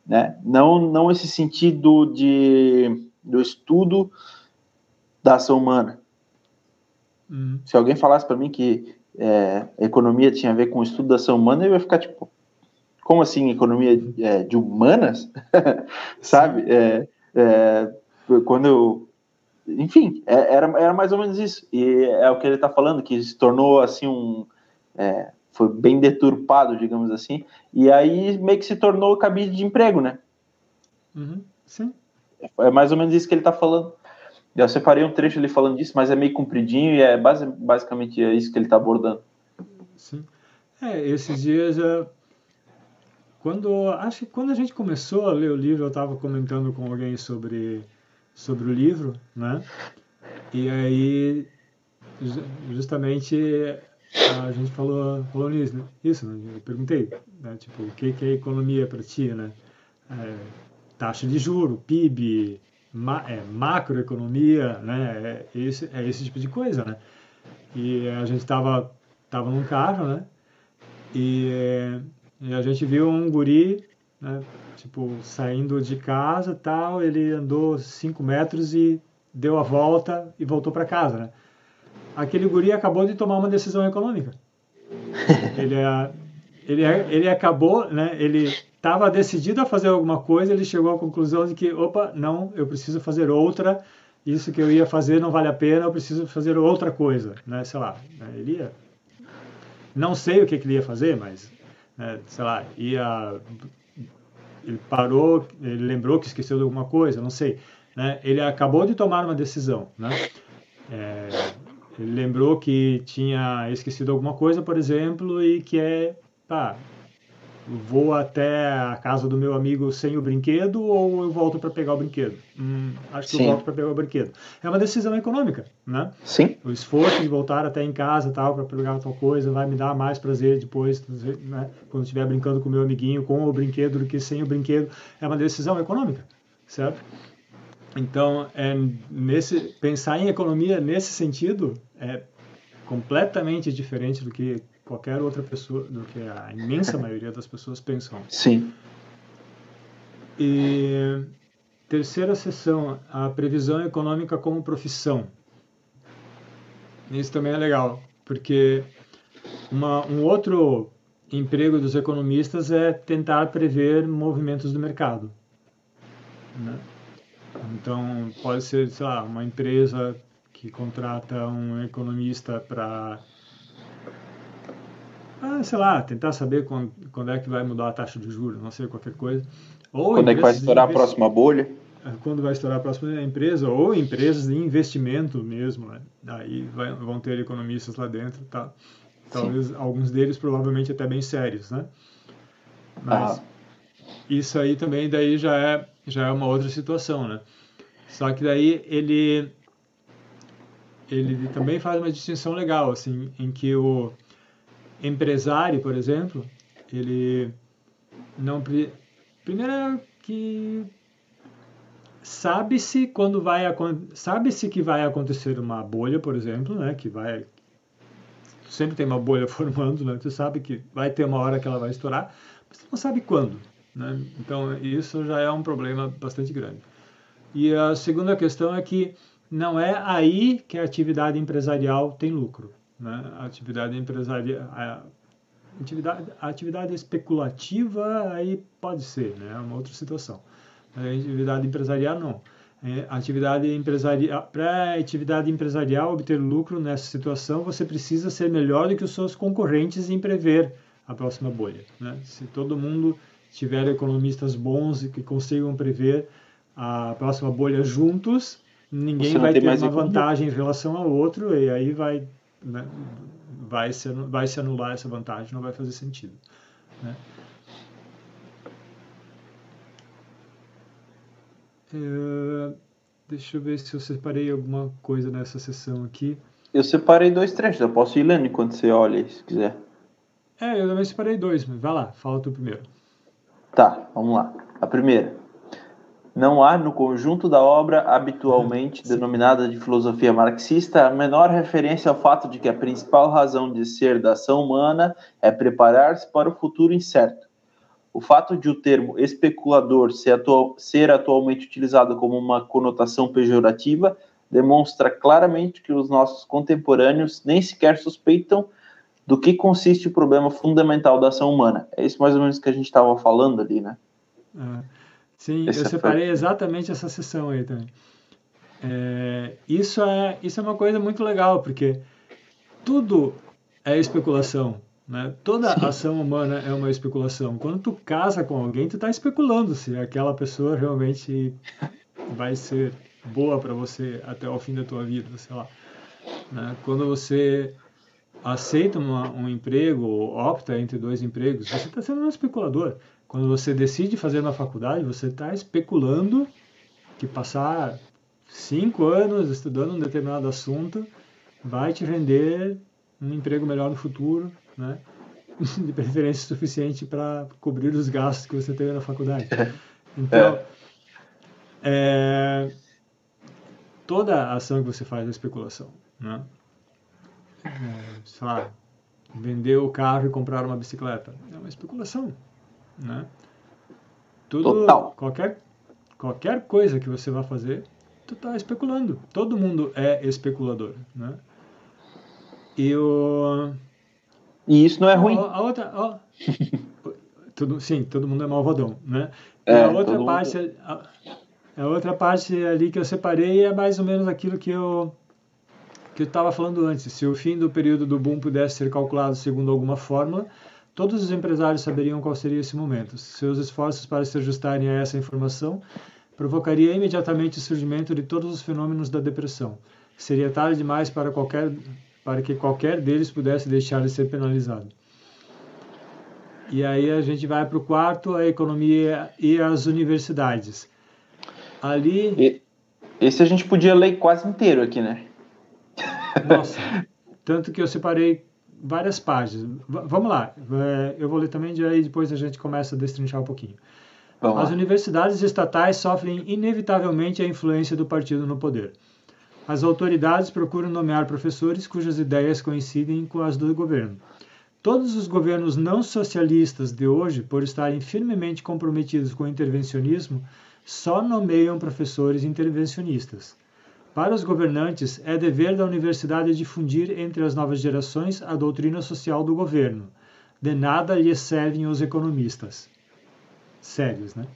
Né? Não, não esse sentido de, do estudo da ação humana. Uhum. Se alguém falasse para mim que é, economia tinha a ver com o estudo da ação humana, eu ia ficar tipo, como assim economia é, de humanas, sabe? É, é, quando eu, enfim, é, era, era mais ou menos isso. E é o que ele está falando, que se tornou assim um, é, foi bem deturpado, digamos assim. E aí meio que se tornou cabide de emprego, né? Uhum, sim. É mais ou menos isso que ele está falando. Eu separei um trecho ele falando disso, mas é meio compridinho e é base, basicamente é isso que ele está abordando. Sim. É, esses dias quando acho que quando a gente começou a ler o livro, eu estava comentando com alguém sobre sobre o livro, né? E aí justamente a gente falou falou nisso, né? Isso, né? eu perguntei, né? tipo o que que é economia para ti, né? É, taxa de juro, PIB, ma, é, macroeconomia, né? É esse é esse tipo de coisa, né? E a gente estava tava num carro, né? E e a gente viu um guri, né, tipo, saindo de casa tal, ele andou 5 metros e deu a volta e voltou para casa, né? Aquele guri acabou de tomar uma decisão econômica. ele, é, ele, é, ele acabou, né, ele estava decidido a fazer alguma coisa, ele chegou à conclusão de que, opa, não, eu preciso fazer outra, isso que eu ia fazer não vale a pena, eu preciso fazer outra coisa, né, sei lá, né, ele ia... Não sei o que, que ele ia fazer, mas né, sei lá, ia, ele parou, ele lembrou que esqueceu de alguma coisa, não sei, né, ele acabou de tomar uma decisão, né, é, ele lembrou que tinha esquecido alguma coisa, por exemplo, e que é, pá, vou até a casa do meu amigo sem o brinquedo ou eu volto para pegar o brinquedo? Hum, acho que Sim. eu volto para pegar o brinquedo. É uma decisão econômica, né? Sim. O esforço de voltar até em casa tal para pegar tal coisa vai me dar mais prazer depois, né? Quando estiver brincando com o meu amiguinho com o brinquedo do que sem o brinquedo. É uma decisão econômica, certo? Então, é nesse pensar em economia nesse sentido é completamente diferente do que qualquer outra pessoa, do que a imensa maioria das pessoas pensam. Sim. E terceira sessão, a previsão econômica como profissão. Isso também é legal, porque uma, um outro emprego dos economistas é tentar prever movimentos do mercado. Né? Então, pode ser, sei lá, uma empresa que contrata um economista para ah, sei lá, tentar saber quando, quando, é que vai mudar a taxa de juros, não sei, qualquer coisa. Ou quando é que vai estourar a próxima bolha? É, quando vai estourar a próxima empresa, ou empresas de investimento mesmo, né? Aí vai, vão ter economistas lá dentro, tá? Talvez Sim. alguns deles provavelmente até bem sérios, né? Mas ah. isso aí também daí já é, já é uma outra situação, né? Só que daí ele ele também faz uma distinção legal, assim, em que o empresário, por exemplo, ele não primeiro é que sabe-se quando vai sabe-se que vai acontecer uma bolha, por exemplo, né, que vai sempre tem uma bolha formando, né? Você sabe que vai ter uma hora que ela vai estourar, mas você não sabe quando, né? Então isso já é um problema bastante grande. E a segunda questão é que não é aí que a atividade empresarial tem lucro. Né? A atividade empresarial, a atividade, a atividade especulativa aí pode ser, né? É uma outra situação. A atividade empresarial não. É, atividade empresarial, para a atividade empresarial obter lucro nessa situação, você precisa ser melhor do que os seus concorrentes em prever a próxima bolha. Né? Se todo mundo tiver economistas bons e que consigam prever a próxima bolha juntos, ninguém vai ter uma vantagem em relação ao outro e aí vai né, vai, se, vai se anular essa vantagem, não vai fazer sentido. Né? É, deixa eu ver se eu separei alguma coisa nessa sessão aqui. Eu separei dois trechos, eu posso ir lendo enquanto você olha, se quiser. É, eu também separei dois, mas vai lá, fala tu primeiro. Tá, vamos lá. A primeira. Não há no conjunto da obra habitualmente denominada de filosofia marxista a menor referência ao fato de que a principal razão de ser da ação humana é preparar-se para o futuro incerto. O fato de o termo especulador ser, atual, ser atualmente utilizado como uma conotação pejorativa demonstra claramente que os nossos contemporâneos nem sequer suspeitam do que consiste o problema fundamental da ação humana. É isso mais ou menos que a gente estava falando ali, né? É. Sim, eu separei foi... exatamente essa sessão aí também. É, isso, é, isso é uma coisa muito legal, porque tudo é especulação. Né? Toda Sim. ação humana é uma especulação. Quando tu casa com alguém, tu está especulando se aquela pessoa realmente vai ser boa para você até o fim da tua vida, sei lá. Né? Quando você aceita uma, um emprego ou opta entre dois empregos, você está sendo um especulador. Quando você decide fazer uma faculdade, você está especulando que passar cinco anos estudando um determinado assunto vai te render um emprego melhor no futuro, né? de preferência suficiente para cobrir os gastos que você teve na faculdade. Então, é, toda ação que você faz é especulação. Né? É, sei lá, vender o carro e comprar uma bicicleta é uma especulação né? Tudo, Total. Qualquer, qualquer coisa que você vai fazer, tu está especulando. Todo mundo é especulador, né? E o... E isso não é ruim. A, a outra... Tudo, sim, todo mundo é malvadão, né? É, a outra parte... Mundo... A, a outra parte ali que eu separei é mais ou menos aquilo que eu que eu estava falando antes. Se o fim do período do boom pudesse ser calculado segundo alguma fórmula, Todos os empresários saberiam qual seria esse momento. Seus esforços para se ajustarem a essa informação provocaria imediatamente o surgimento de todos os fenômenos da depressão. Seria tarde demais para, qualquer, para que qualquer deles pudesse deixar de ser penalizado. E aí a gente vai para o quarto, a economia e as universidades. Ali. Esse a gente podia ler quase inteiro aqui, né? Nossa, tanto que eu separei várias páginas. V vamos lá, eu vou ler também, e aí depois a gente começa a destrinchar um pouquinho. Vamos As lá. universidades estatais sofrem inevitavelmente a influência do partido no poder. As autoridades procuram nomear professores cujas ideias coincidem com as do governo. Todos os governos não socialistas de hoje, por estarem firmemente comprometidos com o intervencionismo, só nomeiam professores intervencionistas. Para os governantes, é dever da universidade difundir entre as novas gerações a doutrina social do governo. De nada lhes servem os economistas. Sérios, né?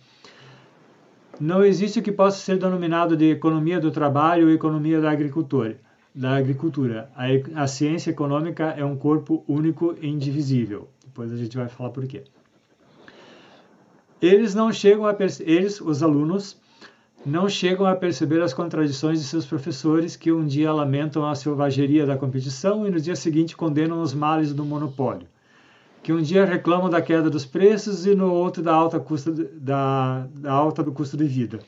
Não existe o que possa ser denominado de economia do trabalho ou economia da agricultura da agricultura. A, a ciência econômica é um corpo único e indivisível. Depois a gente vai falar por quê. Eles não chegam a eles, os alunos, não chegam a perceber as contradições de seus professores que um dia lamentam a selvageria da competição e no dia seguinte condenam os males do monopólio, que um dia reclamam da queda dos preços e no outro da alta, custa, da, da alta do custo de vida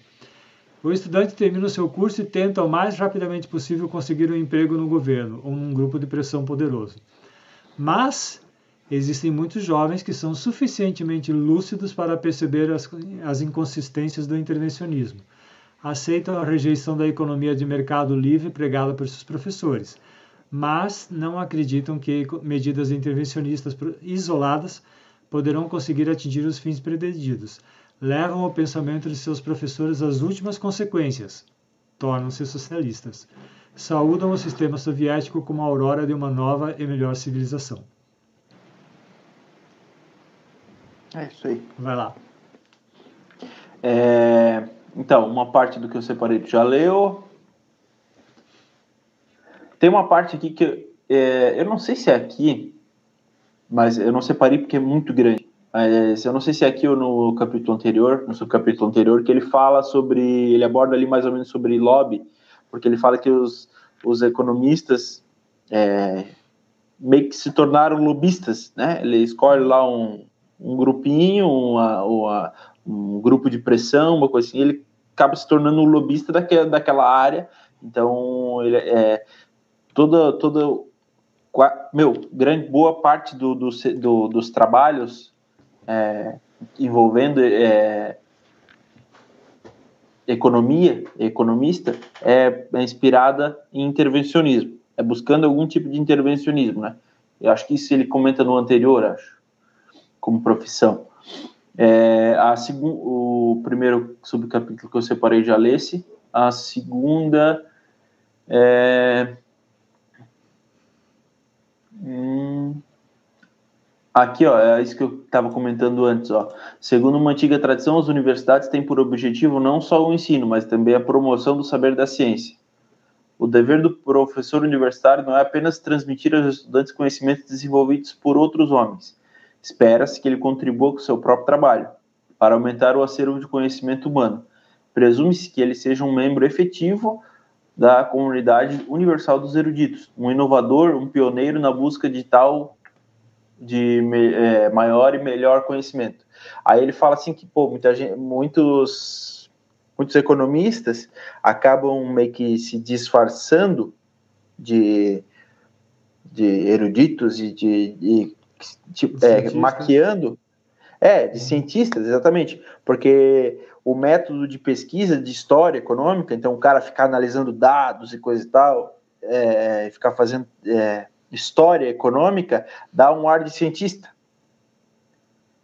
o estudante termina o seu curso e tenta o mais rapidamente possível conseguir um emprego no governo ou num grupo de pressão poderoso. Mas existem muitos jovens que são suficientemente lúcidos para perceber as, as inconsistências do intervencionismo. Aceitam a rejeição da economia de mercado livre pregada por seus professores, mas não acreditam que medidas intervencionistas isoladas poderão conseguir atingir os fins pretendidos levam o pensamento de seus professores às últimas consequências, tornam-se socialistas. Saúdam o sistema soviético como a aurora de uma nova e melhor civilização. É isso aí. Vai lá. É, então, uma parte do que eu separei tu já leu. Tem uma parte aqui que é, eu não sei se é aqui, mas eu não separei porque é muito grande. Mas eu não sei se é aqui ou no capítulo anterior, no subcapítulo anterior, que ele fala sobre, ele aborda ali mais ou menos sobre lobby, porque ele fala que os, os economistas é, meio que se tornaram lobistas, né? Ele escolhe lá um, um grupinho, uma, uma, um grupo de pressão, uma coisa assim, ele acaba se tornando um lobista daquela, daquela área, então ele é toda toda meu grande boa parte do, do, do dos trabalhos é, envolvendo é, economia, economista, é, é, inspirada em intervencionismo, é buscando algum tipo de intervencionismo, né? Eu acho que isso ele comenta no anterior, acho, como profissão. É, a o primeiro subcapítulo que eu separei já lesse, a segunda é, hum, Aqui, ó, é isso que eu estava comentando antes, ó. Segundo uma antiga tradição, as universidades têm por objetivo não só o ensino, mas também a promoção do saber da ciência. O dever do professor universitário não é apenas transmitir aos estudantes conhecimentos desenvolvidos por outros homens. Espera-se que ele contribua com seu próprio trabalho, para aumentar o acervo de conhecimento humano. Presume-se que ele seja um membro efetivo da comunidade universal dos eruditos, um inovador, um pioneiro na busca de tal de é, maior e melhor conhecimento. Aí ele fala assim que pô, muita gente, muitos muitos economistas acabam meio que se disfarçando de, de eruditos e de, de tipo, é, maquiando é de cientistas exatamente porque o método de pesquisa de história econômica então o cara ficar analisando dados e coisa e tal é, ficar fazendo é, história econômica dá um ar de cientista.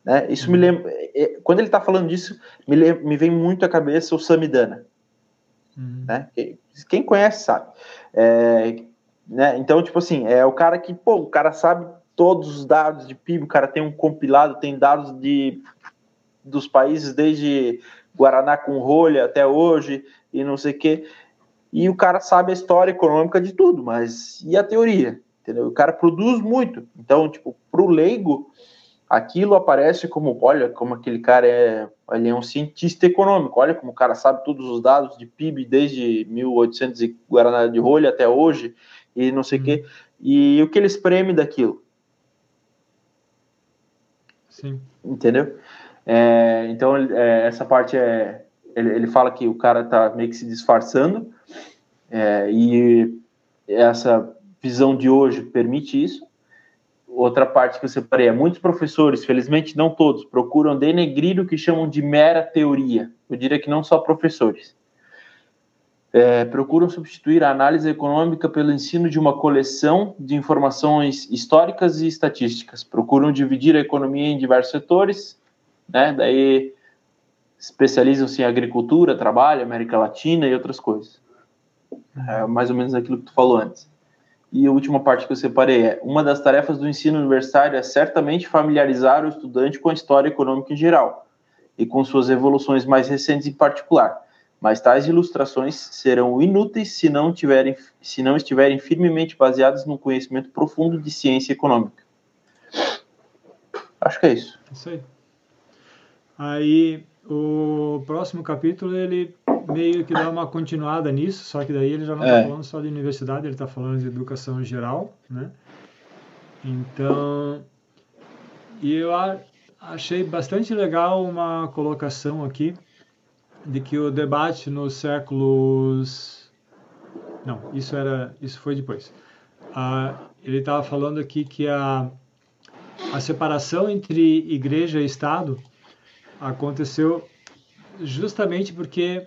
Né? Isso uhum. me lembra. É, é, quando ele está falando disso, me, lembra, me vem muito à cabeça o Samidana. Uhum. Né? Quem conhece sabe. É, né? Então, tipo assim, é o cara que, pô, o cara sabe todos os dados de PIB, o cara tem um compilado, tem dados de dos países desde Guaraná com rolha até hoje e não sei o quê. E o cara sabe a história econômica de tudo, mas e a teoria? entendeu? O cara produz muito. Então, tipo, pro leigo, aquilo aparece como, olha, como aquele cara é, ele é um cientista econômico, olha como o cara sabe todos os dados de PIB desde 1800 e Guaraná de rolha até hoje, e não sei o quê. Uhum. E o que ele espreme daquilo? Sim. Entendeu? É, então, é, essa parte é. Ele, ele fala que o cara tá meio que se disfarçando, é, e essa visão de hoje permite isso. Outra parte que eu separei é: muitos professores, felizmente não todos, procuram denegrir o que chamam de mera teoria. Eu diria que não só professores é, procuram substituir a análise econômica pelo ensino de uma coleção de informações históricas e estatísticas. Procuram dividir a economia em diversos setores, né? Daí especializam-se em agricultura, trabalho, América Latina e outras coisas. É mais ou menos aquilo que tu falou antes. E a última parte que eu separei é: uma das tarefas do ensino universitário é certamente familiarizar o estudante com a história econômica em geral e com suas evoluções mais recentes em particular mas tais ilustrações serão inúteis se não, tiverem, se não estiverem firmemente baseadas no conhecimento profundo de ciência econômica. Acho que é isso. Isso aí. Aí, o próximo capítulo, ele meio que dá uma continuada nisso, só que daí ele já não está é. falando só de universidade, ele está falando de educação geral, né? Então, e eu achei bastante legal uma colocação aqui de que o debate nos séculos não isso era isso foi depois. Ah, ele estava falando aqui que a a separação entre igreja e estado aconteceu justamente porque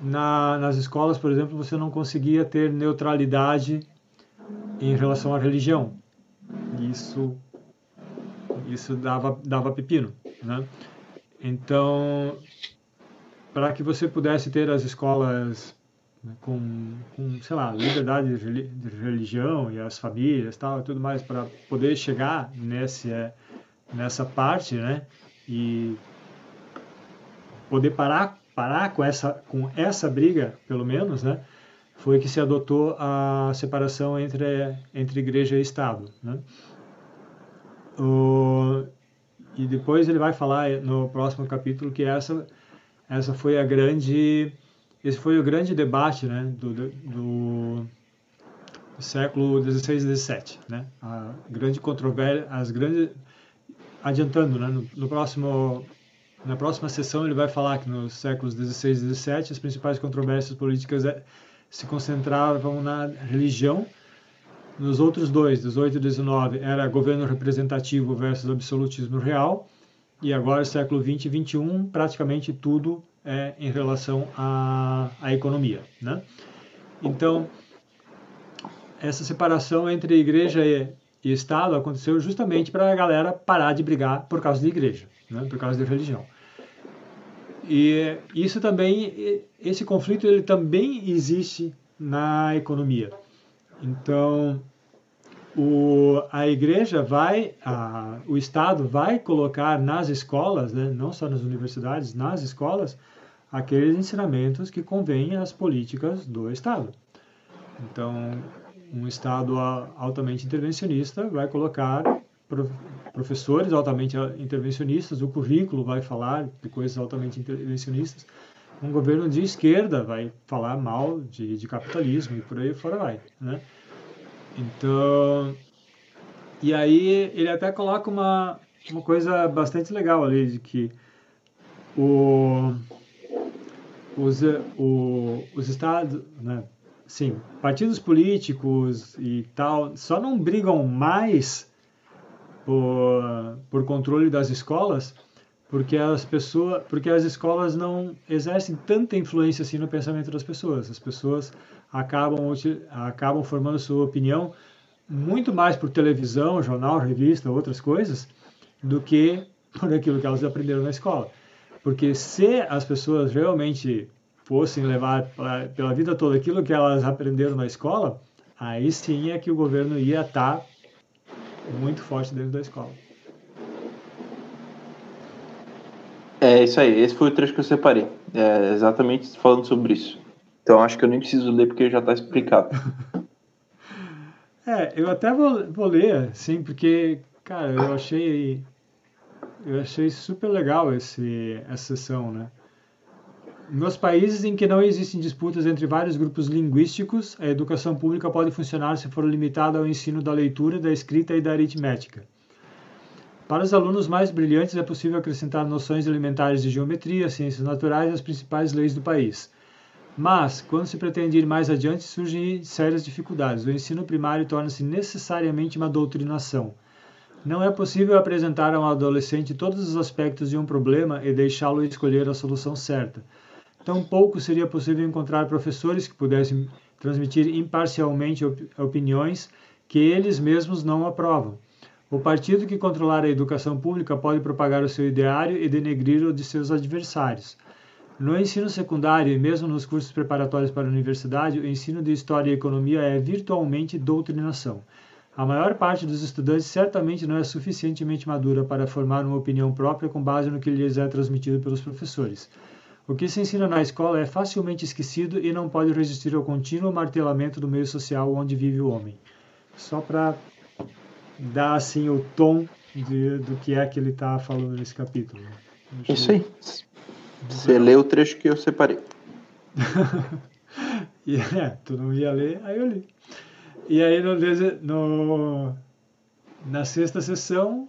na, nas escolas por exemplo você não conseguia ter neutralidade em relação à religião. Isso isso dava dava pepino né? Então para que você pudesse ter as escolas né, com, com, sei lá, liberdade de religião e as famílias tal e tudo mais para poder chegar nesse nessa parte, né? E poder parar parar com essa com essa briga, pelo menos, né? Foi que se adotou a separação entre entre igreja e estado, né? O, e depois ele vai falar no próximo capítulo que essa essa foi a grande esse foi o grande debate né, do, do, do século XVI e XVII, né? A grande controvérsia, as grandes adiantando, né? No, no, próximo na próxima sessão ele vai falar que nos séculos XVI e XVII as principais controvérsias políticas é, se concentravam na religião. Nos outros dois, 18 e 19, era governo representativo versus absolutismo real e agora, século 20 e 21, praticamente tudo é em relação à, à economia. Né? Então, essa separação entre igreja e, e Estado aconteceu justamente para a galera parar de brigar por causa de igreja, né? por causa de religião. E isso também, esse conflito ele também existe na economia. Então, o, a igreja vai, a, o Estado vai colocar nas escolas, né, não só nas universidades, nas escolas, aqueles ensinamentos que convêm às políticas do Estado. Então, um Estado altamente intervencionista vai colocar professores altamente intervencionistas, o currículo vai falar de coisas altamente intervencionistas. Um governo de esquerda vai falar mal de, de capitalismo e por aí fora vai, né? Então, e aí ele até coloca uma, uma coisa bastante legal ali, de que o, os, o, os estados, né, sim, partidos políticos e tal, só não brigam mais por, por controle das escolas porque as pessoas, porque as escolas não exercem tanta influência assim no pensamento das pessoas. As pessoas acabam acabam formando sua opinião muito mais por televisão, jornal, revista, outras coisas, do que por aquilo que elas aprenderam na escola. Porque se as pessoas realmente fossem levar pra, pela vida toda aquilo que elas aprenderam na escola, aí sim é que o governo ia estar muito forte dentro da escola. É isso aí, esse foi o trecho que eu separei. É exatamente falando sobre isso. Então acho que eu nem preciso ler porque já está explicado. é, eu até vou, vou ler, sim, porque, cara, eu achei. Eu achei super legal esse, essa sessão, né? Nos países em que não existem disputas entre vários grupos linguísticos, a educação pública pode funcionar se for limitada ao ensino da leitura, da escrita e da aritmética. Para os alunos mais brilhantes é possível acrescentar noções elementares de geometria, ciências naturais e as principais leis do país. Mas, quando se pretende ir mais adiante, surgem sérias dificuldades. O ensino primário torna-se necessariamente uma doutrinação. Não é possível apresentar a um adolescente todos os aspectos de um problema e deixá-lo escolher a solução certa. Tampouco seria possível encontrar professores que pudessem transmitir imparcialmente op opiniões que eles mesmos não aprovam. O partido que controlar a educação pública pode propagar o seu ideário e denegrir o de seus adversários. No ensino secundário e mesmo nos cursos preparatórios para a universidade, o ensino de História e Economia é virtualmente doutrinação. A maior parte dos estudantes certamente não é suficientemente madura para formar uma opinião própria com base no que lhes é transmitido pelos professores. O que se ensina na escola é facilmente esquecido e não pode resistir ao contínuo martelamento do meio social onde vive o homem. Só para dar assim o tom de, do que é que ele está falando nesse capítulo. Isso aí. Você lê o trecho que eu separei. e, é, tu não ia ler, aí eu li. E aí no, no, na sexta sessão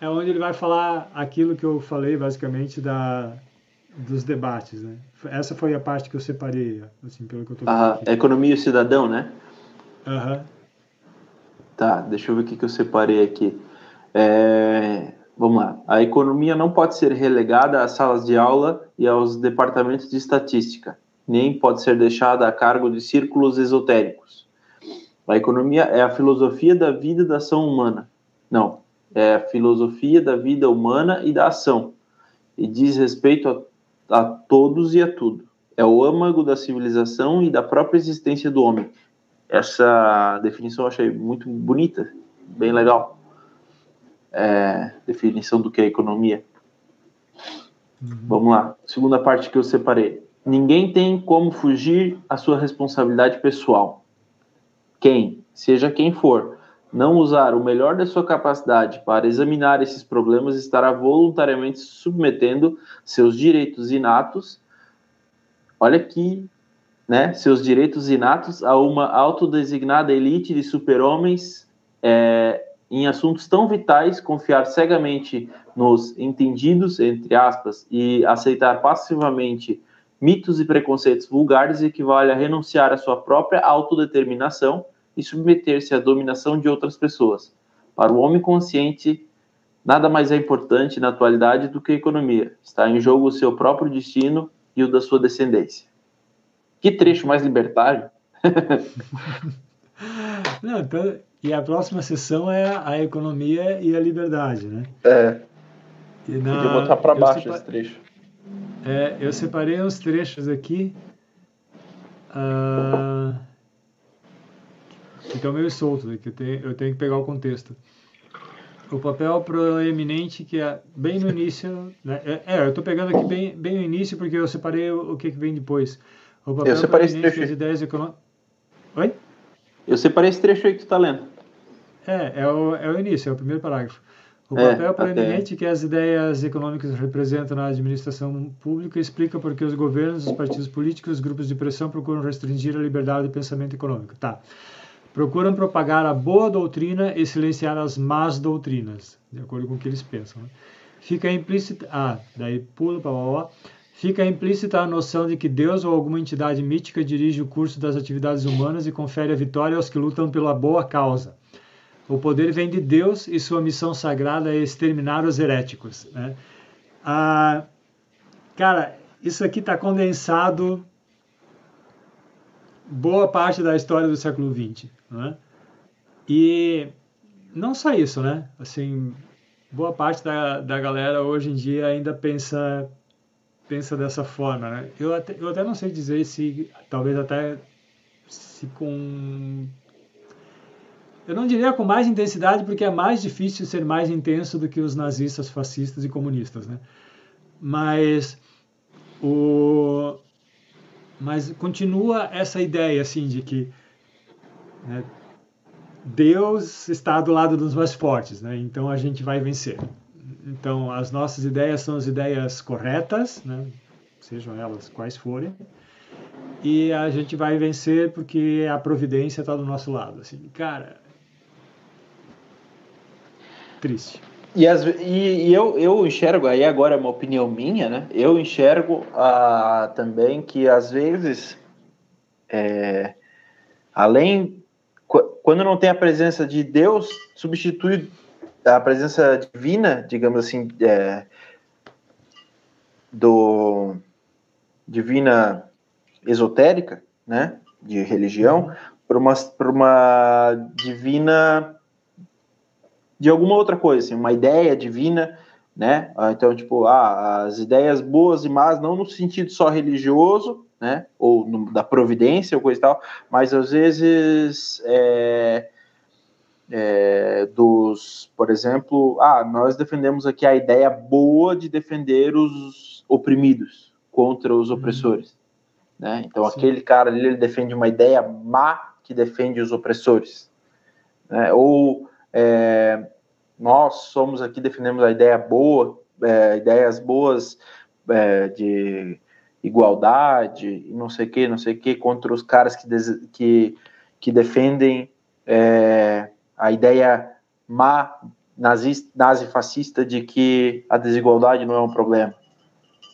é onde ele vai falar aquilo que eu falei basicamente da, dos debates, né? Essa foi a parte que eu separei, assim, pelo que eu tô Ah, economia e cidadão, né? Aham. Uhum. Tá, deixa eu ver o que, que eu separei aqui. É, Vamos lá. A economia não pode ser relegada às salas de aula e aos departamentos de estatística, nem pode ser deixada a cargo de círculos esotéricos. A economia é a filosofia da vida e da ação humana. Não, é a filosofia da vida humana e da ação, e diz respeito a, a todos e a tudo. É o âmago da civilização e da própria existência do homem. Essa definição eu achei muito bonita, bem legal é, definição do que é economia. Uhum. Vamos lá. Segunda parte que eu separei. Ninguém tem como fugir à sua responsabilidade pessoal. Quem, seja quem for, não usar o melhor da sua capacidade para examinar esses problemas estará voluntariamente submetendo seus direitos inatos. Olha aqui, né? Seus direitos inatos a uma autodesignada elite de super-homens é, em assuntos tão vitais, confiar cegamente nos entendidos, entre aspas, e aceitar passivamente mitos e preconceitos vulgares equivale a renunciar à sua própria autodeterminação e submeter-se à dominação de outras pessoas. Para o homem consciente, nada mais é importante na atualidade do que a economia. Está em jogo o seu próprio destino e o da sua descendência. Que trecho mais libertário! Não, então, e a próxima sessão é a economia e a liberdade, né? É. E na, Podia botar para baixo separ... esse trecho. É, eu separei uns trechos aqui. Que estão meio soltos, que eu tenho, eu tenho que pegar o contexto. O papel proeminente, que é bem no início. Né? É, é, eu estou pegando aqui bem, bem no início, porque eu separei o, o que, que vem depois. O papel eu separei esse trecho. das ideias econômicas. Oi? Eu separei esse trecho aí que tu tá lendo. É, é o, é o início, é o primeiro parágrafo. O é, papel proeminente que as ideias econômicas representam na administração pública explica por que os governos, os partidos políticos, os grupos de pressão procuram restringir a liberdade de pensamento econômico. Tá. Procuram propagar a boa doutrina e silenciar as más doutrinas, de acordo com o que eles pensam. Né? Fica implícita. Ah, daí pula para lá fica implícita a noção de que Deus ou alguma entidade mítica dirige o curso das atividades humanas e confere a vitória aos que lutam pela boa causa. O poder vem de Deus e sua missão sagrada é exterminar os heréticos. Né? Ah, cara, isso aqui está condensado boa parte da história do século XX. Né? E não só isso, né? Assim, boa parte da, da galera hoje em dia ainda pensa pensa dessa forma, né? Eu até, eu até não sei dizer se, talvez até se com... Eu não diria com mais intensidade, porque é mais difícil ser mais intenso do que os nazistas, fascistas e comunistas, né? Mas o... Mas continua essa ideia, assim, de que né, Deus está do lado dos mais fortes, né? Então a gente vai vencer. Então, as nossas ideias são as ideias corretas, né? sejam elas quais forem, e a gente vai vencer porque a providência está do nosso lado. Assim, cara, triste. E, as, e, e, eu, eu enxergo, aí agora é uma opinião minha, né? Eu enxergo ah, também que às vezes, é, além, quando não tem a presença de Deus, substitui a presença divina, digamos assim, é, do divina esotérica, né? De religião, por uma, por uma divina de alguma outra coisa, assim, uma ideia divina, né? Então, tipo, ah, as ideias boas e más, não no sentido só religioso, né? Ou no, da providência ou coisa e tal, mas às vezes é, é, dos, por exemplo, ah, nós defendemos aqui a ideia boa de defender os oprimidos contra os uhum. opressores, né? Então, Sim. aquele cara ali, ele defende uma ideia má que defende os opressores, né? Ou é, nós somos aqui, defendemos a ideia boa, é, ideias boas é, de igualdade, não sei o que, não sei o que, contra os caras que, que, que defendem é, a ideia má nazista, nazi-fascista de que a desigualdade não é um problema,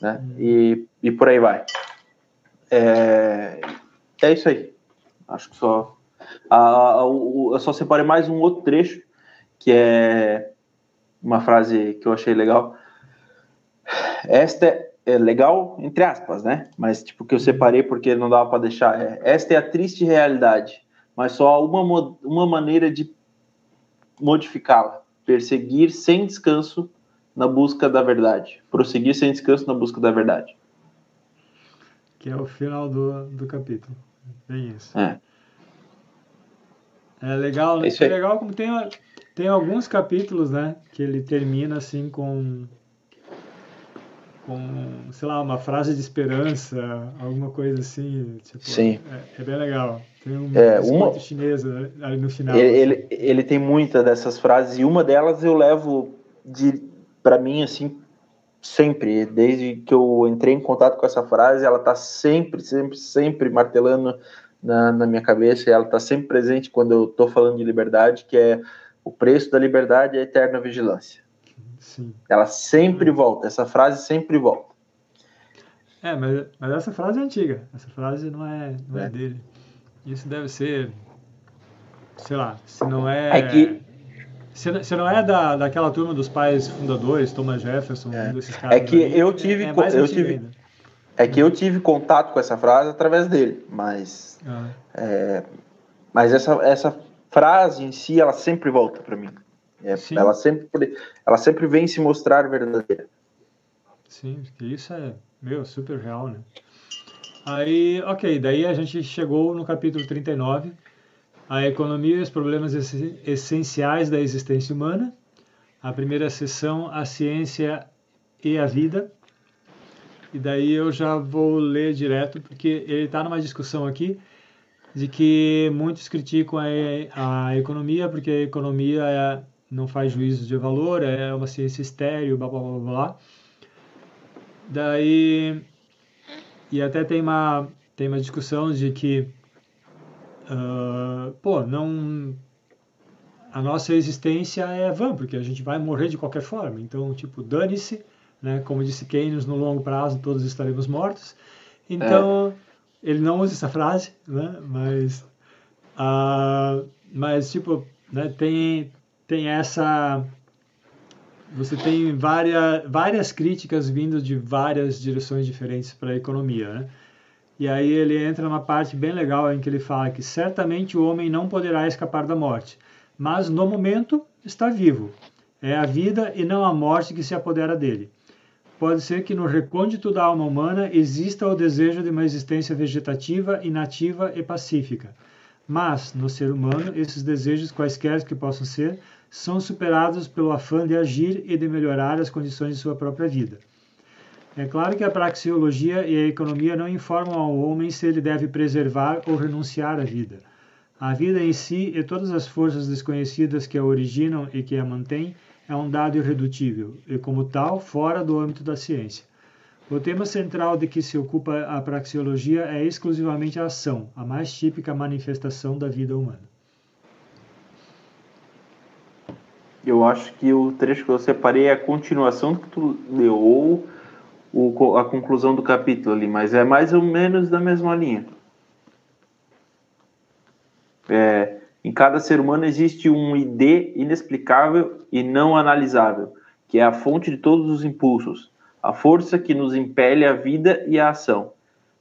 né? E, e por aí vai. É, é isso aí. Acho que só eu só separei mais um outro trecho, que é uma frase que eu achei legal. Esta é legal, entre aspas, né? Mas, tipo, que eu separei porque não dava para deixar. É, esta é a triste realidade, mas só há uma, uma maneira de modificá-la. Perseguir sem descanso na busca da verdade. Prosseguir sem descanso na busca da verdade. Que é o final do, do capítulo. Bem isso. É. É legal, né? É legal como tem, tem alguns capítulos, né? Que ele termina assim com. Com, sei lá, uma frase de esperança, alguma coisa assim. Tipo, Sim. É, é bem legal. Tem um é, uma chinesa ali no final. Ele, assim. ele, ele, tem muita dessas frases e uma delas eu levo de para mim assim sempre, desde que eu entrei em contato com essa frase, ela tá sempre, sempre, sempre martelando na, na minha cabeça e ela está sempre presente quando eu estou falando de liberdade, que é o preço da liberdade é a eterna vigilância. Sim. Ela sempre volta, essa frase sempre volta. É, mas, mas essa frase é antiga, essa frase não é, não é. é dele. Isso deve ser, sei lá, se não é... é que... Se, se não é da, daquela turma dos pais fundadores, Thomas Jefferson, é. um desses caras. É que eu tive, é, é eu tive, ainda. É que eu tive contato com essa frase através dele, mas ah. é, mas essa, essa frase em si ela sempre volta para mim. É, ela sempre ela sempre vem se mostrar verdadeira. Sim, isso é meu super real, né? Aí, ok, daí a gente chegou no capítulo 39, a economia e os problemas essenciais da existência humana. A primeira sessão, a ciência e a vida. E daí eu já vou ler direto, porque ele está numa discussão aqui de que muitos criticam a, a economia, porque a economia é, não faz juízos de valor, é uma ciência estéreo, blá blá blá blá. Daí. E até tem uma, tem uma discussão de que. Uh, pô, não. A nossa existência é vã, porque a gente vai morrer de qualquer forma. Então, tipo, dane-se né? Como disse Keynes, no longo prazo todos estaremos mortos. Então, é. ele não usa essa frase, né? Mas, uh, mas tipo, né? Tem tem essa você tem várias, várias críticas vindo de várias direções diferentes para a economia, né? E aí ele entra numa parte bem legal em que ele fala que certamente o homem não poderá escapar da morte, mas no momento está vivo. É a vida e não a morte que se apodera dele pode ser que no recôndito da alma humana exista o desejo de uma existência vegetativa, inativa e pacífica. Mas, no ser humano, esses desejos, quaisquer que possam ser, são superados pelo afã de agir e de melhorar as condições de sua própria vida. É claro que a praxeologia e a economia não informam ao homem se ele deve preservar ou renunciar à vida. A vida em si e todas as forças desconhecidas que a originam e que a mantêm é um dado irredutível e, como tal, fora do âmbito da ciência. O tema central de que se ocupa a praxeologia é exclusivamente a ação, a mais típica manifestação da vida humana. Eu acho que o trecho que eu separei é a continuação do que tu leu, ou a conclusão do capítulo ali, mas é mais ou menos da mesma linha. É, em cada ser humano existe um ID inexplicável e não analisável, que é a fonte de todos os impulsos, a força que nos impele a vida e a ação,